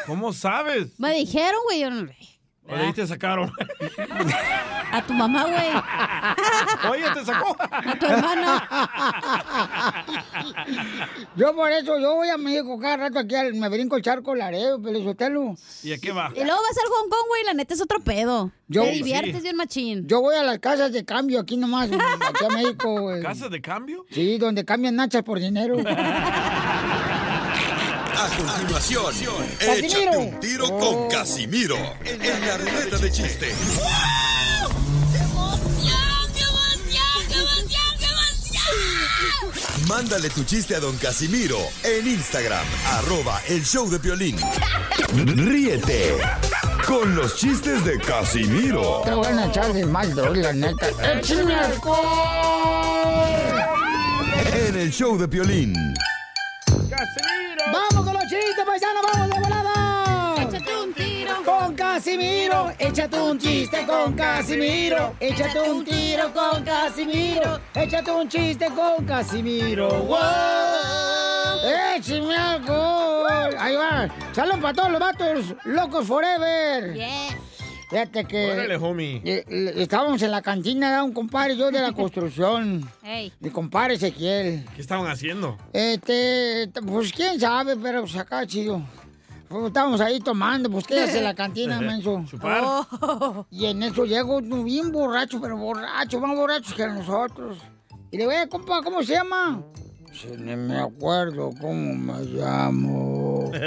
¿Cómo sabes? Me dijeron, güey. Yo no... ¿O de ahí te sacaron? A tu mamá, güey. Oye, te sacó. A tu hermana. Yo por eso, yo voy a México cada rato aquí, al, me brinco el charco Laredo, Pelizotelo. ¿Y a qué va? Y luego vas al Hong Kong, güey. La neta es otro pedo. Yo- Te diviertes Sí. bien machín. Yo voy a las casas de cambio aquí nomás, aquí a México, güey. ¿Casa de cambio? Sí, donde cambian nachas por dinero. A continuación, échate un tiro con Casimiro en la ruleta de chiste. Mándale tu chiste a don Casimiro en Instagram, arroba el show de Piolín. Ríete con los chistes de Casimiro Te voy a echar de mal, la neta. ¡Échame alcohol! en el show de Piolín. Échate un chiste con Casimiro. Échate un tiro con Casimiro. Échate un chiste con Casimiro. ¡Wow! ¡Échame alcohol! Ahí va. Saludos para todos los vatos locos forever. Fíjate que. Órale, homie. eh, eh, estábamos en la cantina, era un compadre y yo de la construcción. Ey. Mi compadre Ezequiel. ¿Qué estaban haciendo? Este, pues quién sabe, pero pues acá chido. Pues, estábamos ahí tomando, pues qué hace la cantina, menso. Chupar. Oh. Y en eso llego bien borracho, pero borracho, más borrachos que nosotros. Y le digo, eh, compa, ¿cómo se llama? Dice, no me acuerdo cómo me llamo.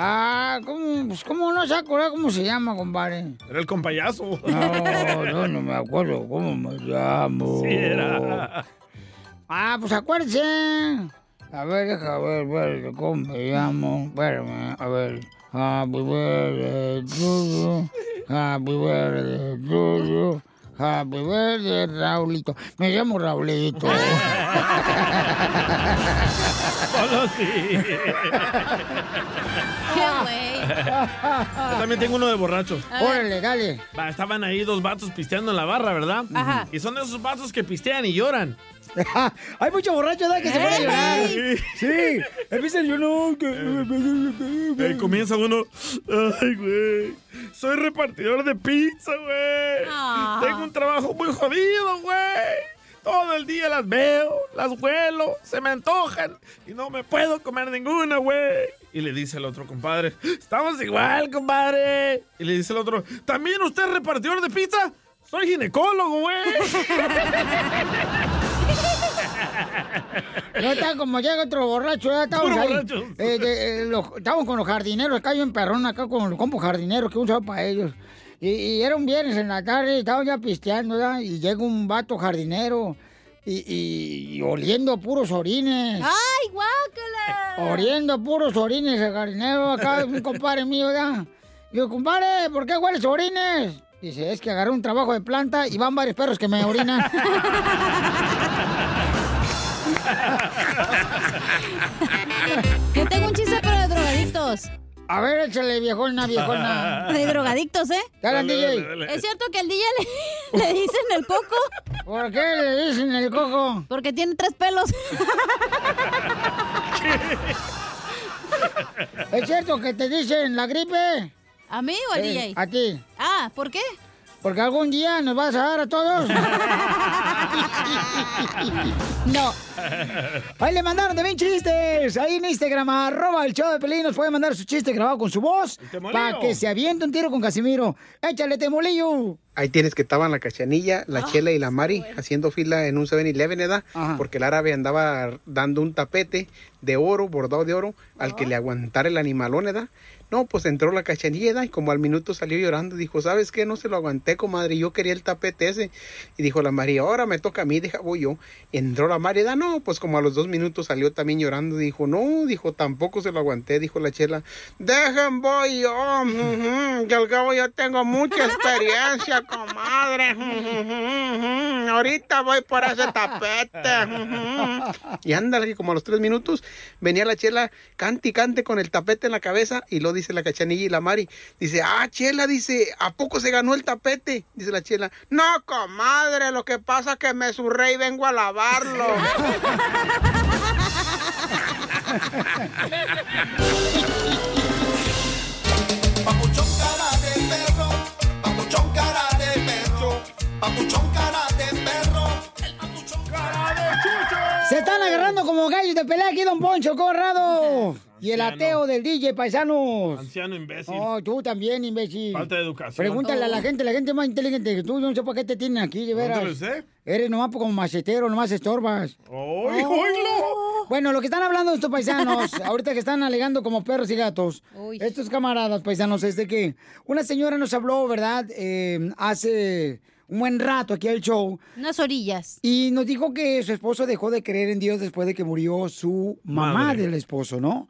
Ah, ¿cómo? Pues, ¿cómo no se acuerda cómo se llama, compadre? Era el compayazo. No, no, no me acuerdo cómo me llamo. Sí, era. Ah, pues acuérdese. A ver, deja ver, ver, ¿cómo me llamo? Espérame, a ver. Happy birthday to you. Happy birthday to you. Happy birthday, Raulito. Me llamo Raulito. Solo sí. ¡Qué güey! Yo también tengo uno de borrachos. Órale, dale. Va, estaban ahí dos vatos pisteando en la barra, ¿verdad? Ajá. Y son de esos vatos que pistean y lloran. Hay mucho borracho, ¿verdad? Que se pone a llorar. Sí. Sí. Empieza yo no. que- Ahí comienza uno. Ay, güey. Soy repartidor de pizza, güey. Ah. Tengo un trabajo muy jodido, güey. Todo el día las veo, las huelo, se me antojan y no me puedo comer ninguna, güey. Y le dice el otro compadre, estamos igual, compadre. Y le dice el otro, ¿también usted es repartidor de pizza? Soy ginecólogo, güey. No está como llega otro borracho, ya ahí. borracho. Eh, de- eh, con los jardineros, acá hay un perrón acá con los compos jardineros que un saludo para ellos. Y, y era un viernes en la tarde, estábamos ya pisteando, ¿verdad? Y llega un vato jardinero y, y- y oliendo a puros orines. ¡Ay, guácala! Oliendo a puros orines el jardinero, acá un compadre mío, ¿verdad? Digo, compadre, ¿por qué hueles orines? Dice, es que agarré un trabajo de planta y van varios perros que me orinan. Yo tengo un chiste pero de drogadictos. A ver, échale, viejona, viejona. De drogadictos, ¿eh? Dale, DJ. ¿Es cierto que al DJ le, le dicen el coco? ¿Por qué le dicen el coco? Porque tiene tres pelos. ¿Es cierto que te dicen la gripe? ¿A mí o al Eh, DJ? A ti. Ah, ¿por qué? Porque algún día nos vas a dar a todos. No. Ahí le mandaron también chistes. Ahí en Instagram, arroba el show de Pelín, nos puede mandar su chiste grabado con su voz. Para que se aviente un tiro con Casimiro. Échale, temolillo. Ahí tienes que estaban la cachanilla, la chela y la Mari haciendo fila en un 7-Eleven, ¿verdad? Porque el árabe andaba dando un tapete de oro, bordado de oro, al que le aguantara el animalón, ¿verdad? No, pues entró la cachanilla y como al minuto salió llorando. Dijo, ¿sabes qué? No se lo aguanté, comadre. Yo quería el tapete ese. Y dijo la María, ahora me toca a mí, deja, voy yo. Entró la María, no, pues como a los dos minutos salió también llorando. Dijo, no, dijo, tampoco se lo aguanté. Dijo la chela, dejen, voy yo. Que al cabo yo tengo mucha experiencia, comadre. Ahorita voy por ese tapete. ujú". Y ándale, como a los tres minutos venía la chela, cante y cante con el tapete en la cabeza. Y lo dice la cachanilla y la Mari. Dice, ah, Chela, dice, ¿a poco se ganó el tapete? Dice la Chela, no, comadre, lo que pasa es que me surré y vengo a lavarlo. Papuchón cara de perro, papuchón cara de perro, papuchón cara pelea aquí, don Poncho Corrado. Y el ateo del DJ, paisanos. Anciano imbécil. Oh, tú también, imbécil. Falta de educación. Pregúntale a la gente, la gente más inteligente que tú. Yo no sé por qué te tienen aquí, de veras. ¿Dónde lo sé? Eres nomás como macetero, nomás estorbas. ¡Ay, oílo! Bueno, lo que están hablando estos paisanos, ahorita que están alegando como perros y gatos, estos camaradas paisanos, es de que una señora nos habló, ¿verdad? Eh, hace un buen rato aquí al show. Unas orillas. Y nos dijo que su esposo dejó de creer en Dios después de que murió su mamá Madre. del esposo, ¿no?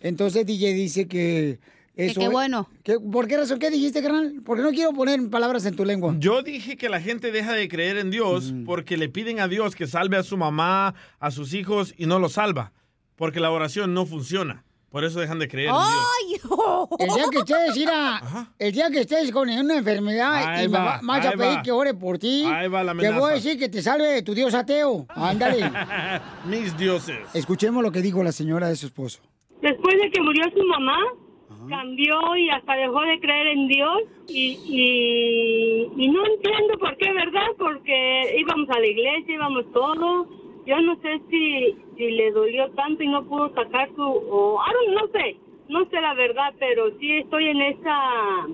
Entonces DJ dice que eso... qué bueno. que- ¿Por qué razón? ¿Qué dijiste, carnal? Porque no quiero poner palabras en tu lengua. Yo dije que la gente deja de creer en Dios porque le piden a Dios que salve a su mamá, a sus hijos y no lo salva. Porque la oración no funciona. Por eso dejan de creer en Dios. El día que estés, mira, el día que estés con una enfermedad Ahí y me va, va- vas a pedir va. que ore por ti, Ahí va la te voy a decir que te salve tu Dios ateo. Ándale. Mis dioses. Escuchemos lo que dijo la señora de su esposo. Después de que murió su mamá, cambió y hasta dejó de creer en Dios y, y, y no entiendo por qué, ¿verdad? Porque íbamos a la iglesia, íbamos todos. Yo no sé si, si le dolió tanto y no pudo sacar su... O, I don't- no sé, no sé la verdad, pero sí estoy en esa...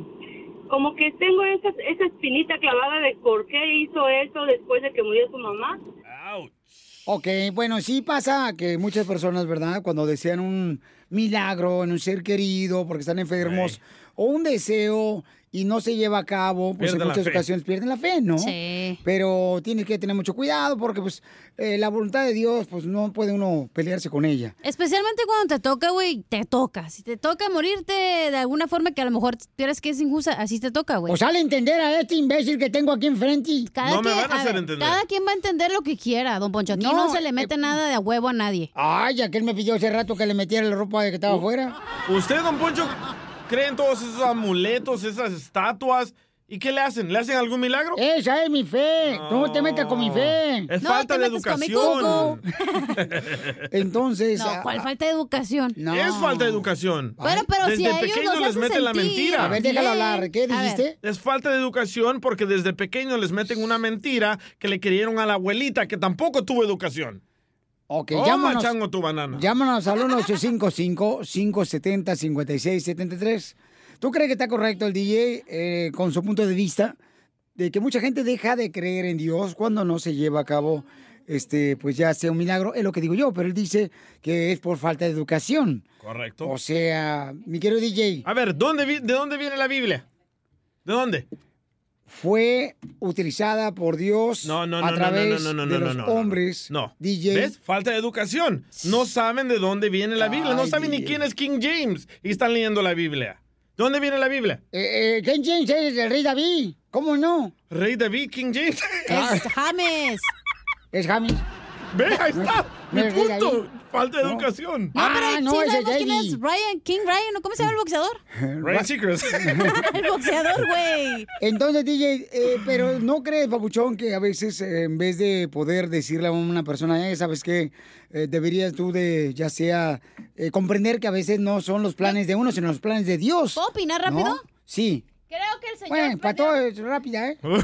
Como que tengo esa, esa espinita clavada de por qué hizo eso después de que murió su mamá. Ok, bueno, sí pasa que muchas personas, ¿verdad? Cuando desean un milagro en un ser querido porque están enfermos o un deseo y no se lleva a cabo, pues Pierden en muchas ocasiones pierden la fe, ¿no? Sí. Pero tienes que tener mucho cuidado porque pues eh, la voluntad de Dios, pues no puede uno pelearse con ella. Especialmente cuando te toca, güey, te toca. Si te toca morirte de alguna forma que a lo mejor crees que es injusta, así te toca, güey. Pues sale a entender a este imbécil que tengo aquí enfrente. Cada quien, ver, Cada quien va a entender lo que quiera, don Poncho. Aquí no, No, se le mete nada de a huevo a nadie. Ay, aquel me pidió hace rato que le metiera la ropa de que estaba afuera. ¿Usted, don Poncho, cree en todos esos amuletos, esas estatuas? ¿Y qué le hacen? ¿Le hacen algún milagro? Esa es mi fe. No te metas con mi fe. Es falta de educación. Entonces. No, ¿cuál falta de educación? Es falta de educación. Bueno, pero desde si a ellos pequeño les meten la mentira. A ver, déjalo hablar. ¿Qué dijiste? Es falta de educación porque desde pequeño les meten una mentira que le creyeron a la abuelita que tampoco tuvo educación. Ok, Toma, llámanos. chango, tu banana. Llámanos al 1-855-570-5673. ¿Tú crees que está correcto el DJ eh, con su punto de vista de que mucha gente deja de creer en Dios cuando no se lleva a cabo, este, pues ya sea un milagro? Es lo que digo yo, pero él dice que es por falta de educación. Correcto. O sea, mi querido DJ. A ver, ¿dónde vi- ¿de dónde viene la Biblia? ¿De dónde? Fue utilizada por Dios No, no, no, a no, través no, no, no, de no, los no, no. hombres. No. DJ. ¿Ves? Falta de educación. No saben de dónde viene la Biblia. No Ay, saben ni quién es King James. Y están leyendo la Biblia. ¿De dónde viene la Biblia? Eh, eh, King James es el rey David. ¿Cómo no? Rey David, King James. Es James. Es James. Ve, ahí está. Mi punto. Falta de No. educación. No, pero Ah, no, sí sabemos quién es Ryan, King Ryan, ¿no? ¿cómo se llama el boxeador? Ryan Seacrest. el boxeador, güey. Entonces, DJ, eh, pero ¿no crees, papuchón, que a veces eh, en vez de poder decirle a una persona, eh, ¿sabes qué? Eh, deberías tú de, ya sea, eh, comprender que a veces no son los planes de uno, sino los planes de Dios. ¿Puedo opinar rápido? ¿No? Sí. Creo que el señor... Bueno, para todo es rápida, ¿eh? Creo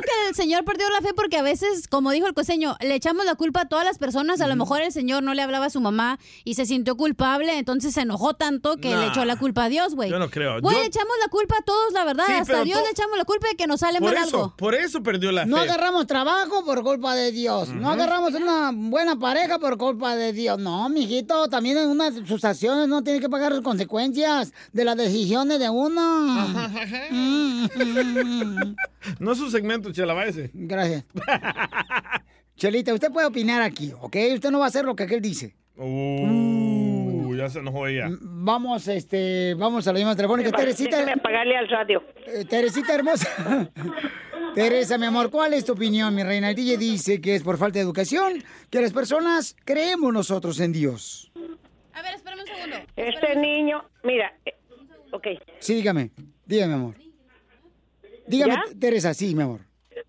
que el señor perdió la fe porque a veces, como dijo el costeño, le echamos la culpa a todas las personas. A lo mejor el señor no le hablaba a su mamá y se sintió culpable, entonces se enojó tanto que Nah, le echó la culpa a Dios, güey. yo no creo. Güey, Yo- le echamos la culpa a todos, la verdad. Sí, Hasta pero a Dios to- le echamos la culpa de que nos sale Por mal eso, algo. por eso perdió la fe. No agarramos trabajo por culpa de Dios. No agarramos una buena pareja por culpa de Dios. No, mijito, también en una sus acciones no tiene que pagar las consecuencias de las decisiones de uno. No es su segmento, chela, váyase. Gracias. Chelita, usted puede opinar aquí, ¿ok? Usted no va a hacer lo que aquel dice. Uh, ya se enojó ella. Vamos, este, vamos a la llamada telefónica. Déjeme Teresita. apagarle al radio. Eh, Teresita hermosa. Teresa, mi amor, ¿cuál es tu opinión, mi reina? El DJ dice que es por falta de educación, que las personas creemos nosotros en Dios. A ver, espérame un segundo. Este niño, mira, eh, ok, Sí, dígame, dígame, amor. Dígame, ¿Ya? Teresa, sí, mi amor.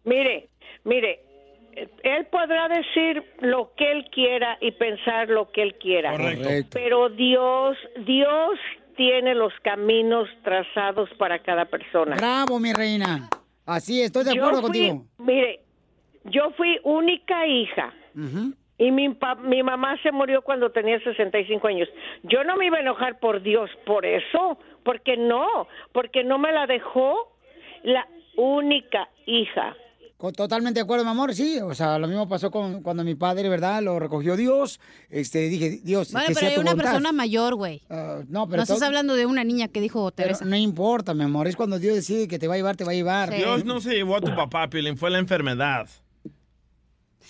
mire, mire, él podrá decir lo que él quiera y pensar lo que él quiera. Correcto. Pero Dios, Dios tiene los caminos trazados para cada persona. Bravo, mi reina. Así, estoy de Yo acuerdo fui- contigo. Mire, yo fui única hija. Y mi, pa- mi mamá se murió cuando tenía 65 años. Yo no me iba a enojar por Dios por eso, porque no, porque no me la dejó la única hija. Totalmente de acuerdo, mi amor, sí. O sea, lo mismo pasó con cuando mi padre, ¿verdad? Lo recogió Dios. Este, dije, Dios, Bueno, que pero sea hay tu una voluntad. persona mayor, güey. no, pero No estás hablando de una niña que dijo Pero Teresa. no importa, mi amor. Es cuando Dios decide que te va a llevar, te va a llevar. Dios no se llevó a tu papá, Piolín, fue la enfermedad.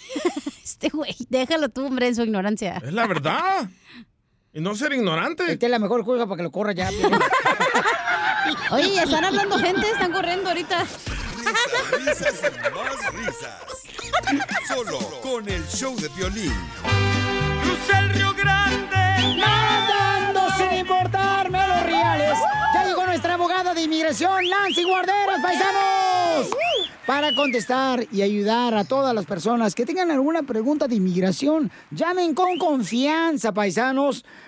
Este güey, déjalo tú, hombre, en su ignorancia. Es la verdad. Y no ser ignorante. Esta es la mejor juega para que lo corra ya. Oye, están hablando gente, están corriendo ahorita. Risas y más risas. Solo con el show de violín. Cruza el Río Grande. Nadando sin importarme los reales. Ya llegó nuestra abogada de inmigración, Nancy Guarderas, paisanos. Para contestar y ayudar a todas las personas que tengan alguna pregunta de inmigración, llamen con confianza, paisanos,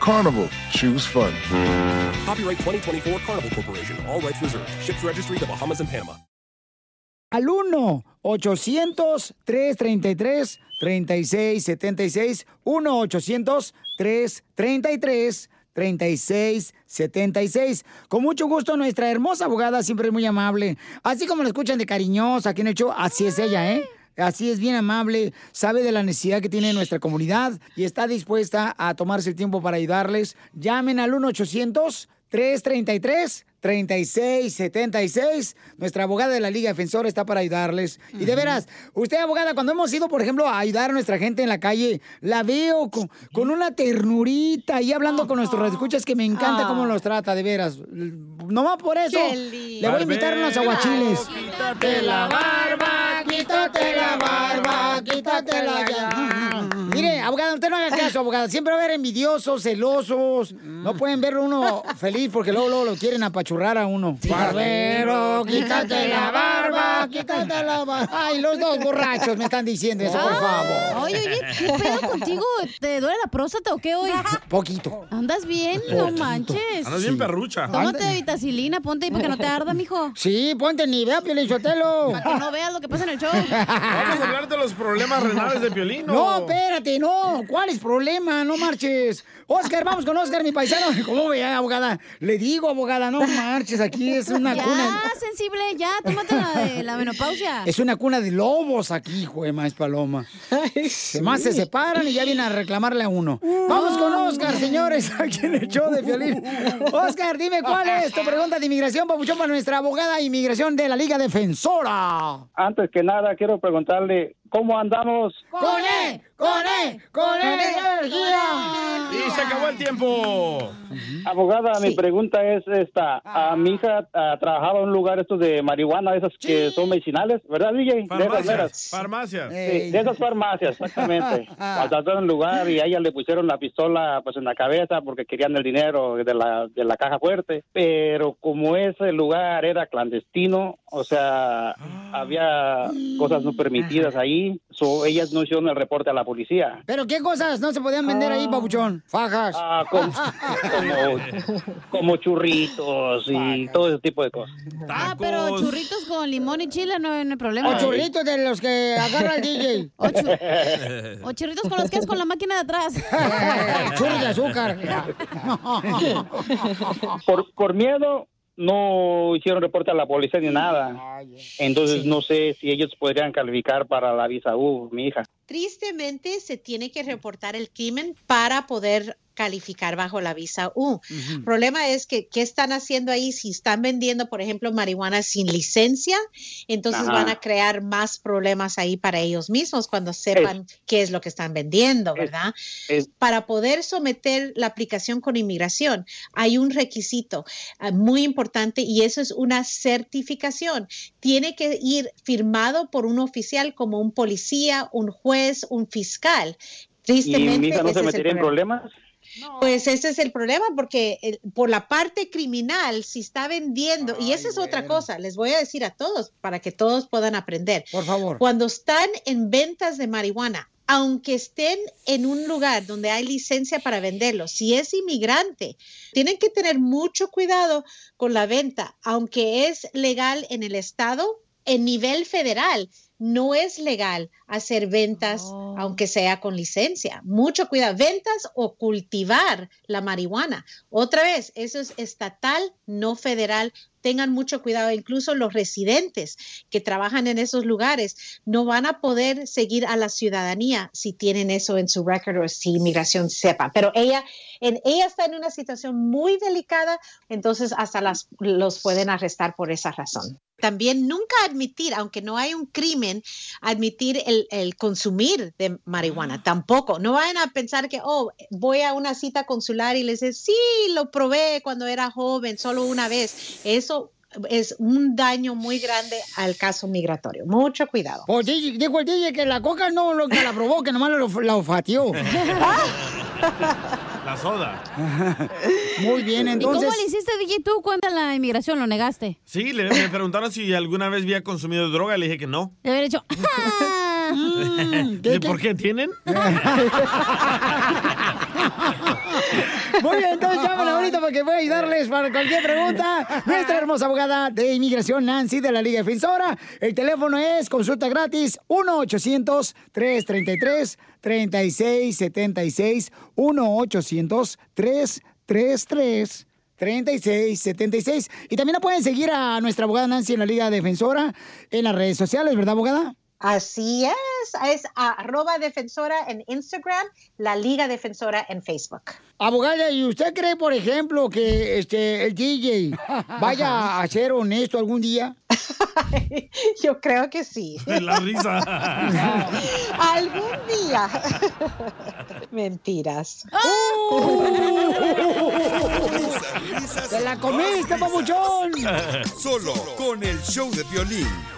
Carnival, choose fun. Copyright 2024 Carnival Corporation. All rights reserved. Ships registry the Bahamas and Panama. al 1-800-333-3676. 1-800-333-3676. Con mucho gusto, nuestra hermosa abogada siempre muy amable. Así como la escuchan de cariñosa aquí en el show, así es ella, ¿eh? Así es bien amable, sabe de la necesidad que tiene nuestra comunidad y está dispuesta a tomarse el tiempo para ayudarles. Llamen al 1-800-333-3676. Nuestra abogada de la Liga Defensora está para ayudarles. Y de veras, usted, abogada, cuando hemos ido, por ejemplo, a ayudar a nuestra gente en la calle, la veo con, con una ternurita y hablando con nuestros escuchas que me encanta cómo los trata, de veras. Nomás por eso, le voy a invitar unos aguachiles. Quítate la barba, quítate la barba, quítate la ya. Mire, abogada, usted no haga caso, abogada. Siempre va a haber envidiosos, celosos. No pueden verlo uno feliz porque luego, luego lo quieren apachurrar a uno. Barbero, quítate la barba, quítate la barba. Ay, los dos borrachos me están diciendo eso, por favor. Oye, oye, ¿qué pedo contigo? ¿Te duele la próstata o qué hoy? Poquito. ¿Andas bien? No Poquito. manches. Andas bien perrucha. Tómate vitacilina, ponte ahí para que no te arda, mijo. Sí, ponte ni vea, Pielichotelo. Para que no veas lo que pasa en el show. Vamos a hablar de los problemas renales de Piolín. No, espérate, no. ¿Cuál es problema? No marches. Oscar, vamos con Oscar, mi paisano. ¿Cómo ve, abogada? Le digo, abogada, no marches. Aquí es una ya, cuna. sensible, ya, tómate la de la menopausia. Es una cuna de lobos aquí, hijo de más paloma. Más se separan y ya vienen a reclamarle a uno. Vamos con Oscar, señores, aquí en el show de violín. Oscar, dime cuál es tu pregunta de inmigración, papuchón, para nuestra abogada de inmigración de la Liga Defensora. Antes que nada, quiero preguntarle cómo andamos. ¡Con E! ¡Con E! ¡Con E energía! Y se acabó el tiempo. Abogada, mi pregunta es esta. A mi hija ah, trabajaba en un lugar estos de marihuana, esas que son medicinales, ¿verdad, DJ? De esas Farmacias. veras. Farmacias. Sí, de esas farmacias, exactamente. Pasaron en un lugar y a ella le pusieron la pistola pues en la cabeza porque querían el dinero de la, de la caja fuerte. Pero como ese lugar era clandestino, o sea, había cosas no permitidas ahí, so, ellas no hicieron el reporte a la policía. ¿Pero qué cosas no se podían vender ahí, papuchón? Fajas. Ah, como, como, como churritos y todo ese tipo de cosas. Ah, pero churritos con limón y chile no, no hay problema. O churritos de los que agarra el DJ. O, chu- o churritos con los que es con la máquina de atrás. Churros de azúcar. por, por miedo no hicieron reporte a la policía ni nada. Entonces no sé si ellos podrían calificar para la visa U, mi hija. Tristemente se tiene que reportar el crimen para poder calificar bajo la visa U. El problema es que, ¿qué están haciendo ahí? Si están vendiendo, por ejemplo, marihuana sin licencia, entonces Ajá. van a crear más problemas ahí para ellos mismos cuando sepan qué es lo que están vendiendo, ¿verdad? Para poder someter la aplicación con inmigración, hay un requisito ah, muy importante y eso es una certificación. Tiene que ir firmado por un oficial como un policía, un juez, un fiscal. ¿Y Tristemente, mi hija no se metería en problema. Problemas? Pues ese es el problema, porque el- por la parte criminal, si está vendiendo, y esa es otra cosa, les voy a decir a todos para que todos puedan aprender. Por favor. Cuando están en ventas de marihuana, aunque estén en un lugar donde hay licencia para venderlo, si es inmigrante, tienen que tener mucho cuidado con la venta, aunque es legal en el estado, en nivel federal. No es legal hacer ventas, aunque sea con licencia. Mucho cuidado. Ventas o cultivar la marihuana. Otra vez, eso es estatal, no federal. Tengan mucho cuidado. Incluso los residentes que trabajan en esos lugares no van a poder seguir a la ciudadanía si tienen eso en su récord o si inmigración sepa. Pero ella, en, ella está en una situación muy delicada, entonces hasta las, los pueden arrestar por esa razón. También nunca admitir, aunque no hay un crimen, admitir el, el consumir de marihuana. Tampoco. No vayan a pensar que, oh, voy a una cita consular y les dice, sí, lo probé cuando era joven, solo una vez. Eso es un daño muy grande al caso migratorio. Mucho cuidado. Pues dijo el DJ que la coca no lo que la probó, que nomás lo, la olfateó. La soda. Muy bien, ¿Y entonces. cómo le hiciste, DJ, tú cuando la inmigración lo negaste? Sí, le, me preguntaron si alguna vez había consumido droga. Le dije que no. Le hubiera dicho, ¿Y por qué tienen? Muy bien, entonces llamen ahorita para que pueda ayudarles para cualquier pregunta. Nuestra hermosa abogada de inmigración, Nancy, de la Liga Defensora. El teléfono es consulta gratis 1-800-333-3676. 1-800-333-3676. Y también la pueden seguir a nuestra abogada Nancy en la Liga Defensora en las redes sociales, ¿verdad, abogada? Así es, es arroba defensora en Instagram, la Liga Defensora en Facebook. Abogada, ¿y usted cree, por ejemplo, que este el DJ vaya a ser honesto algún día? Yo creo que sí. La risa. Algún día. Mentiras. ¡Se la comiste, papuchón! Solo con el show de violín.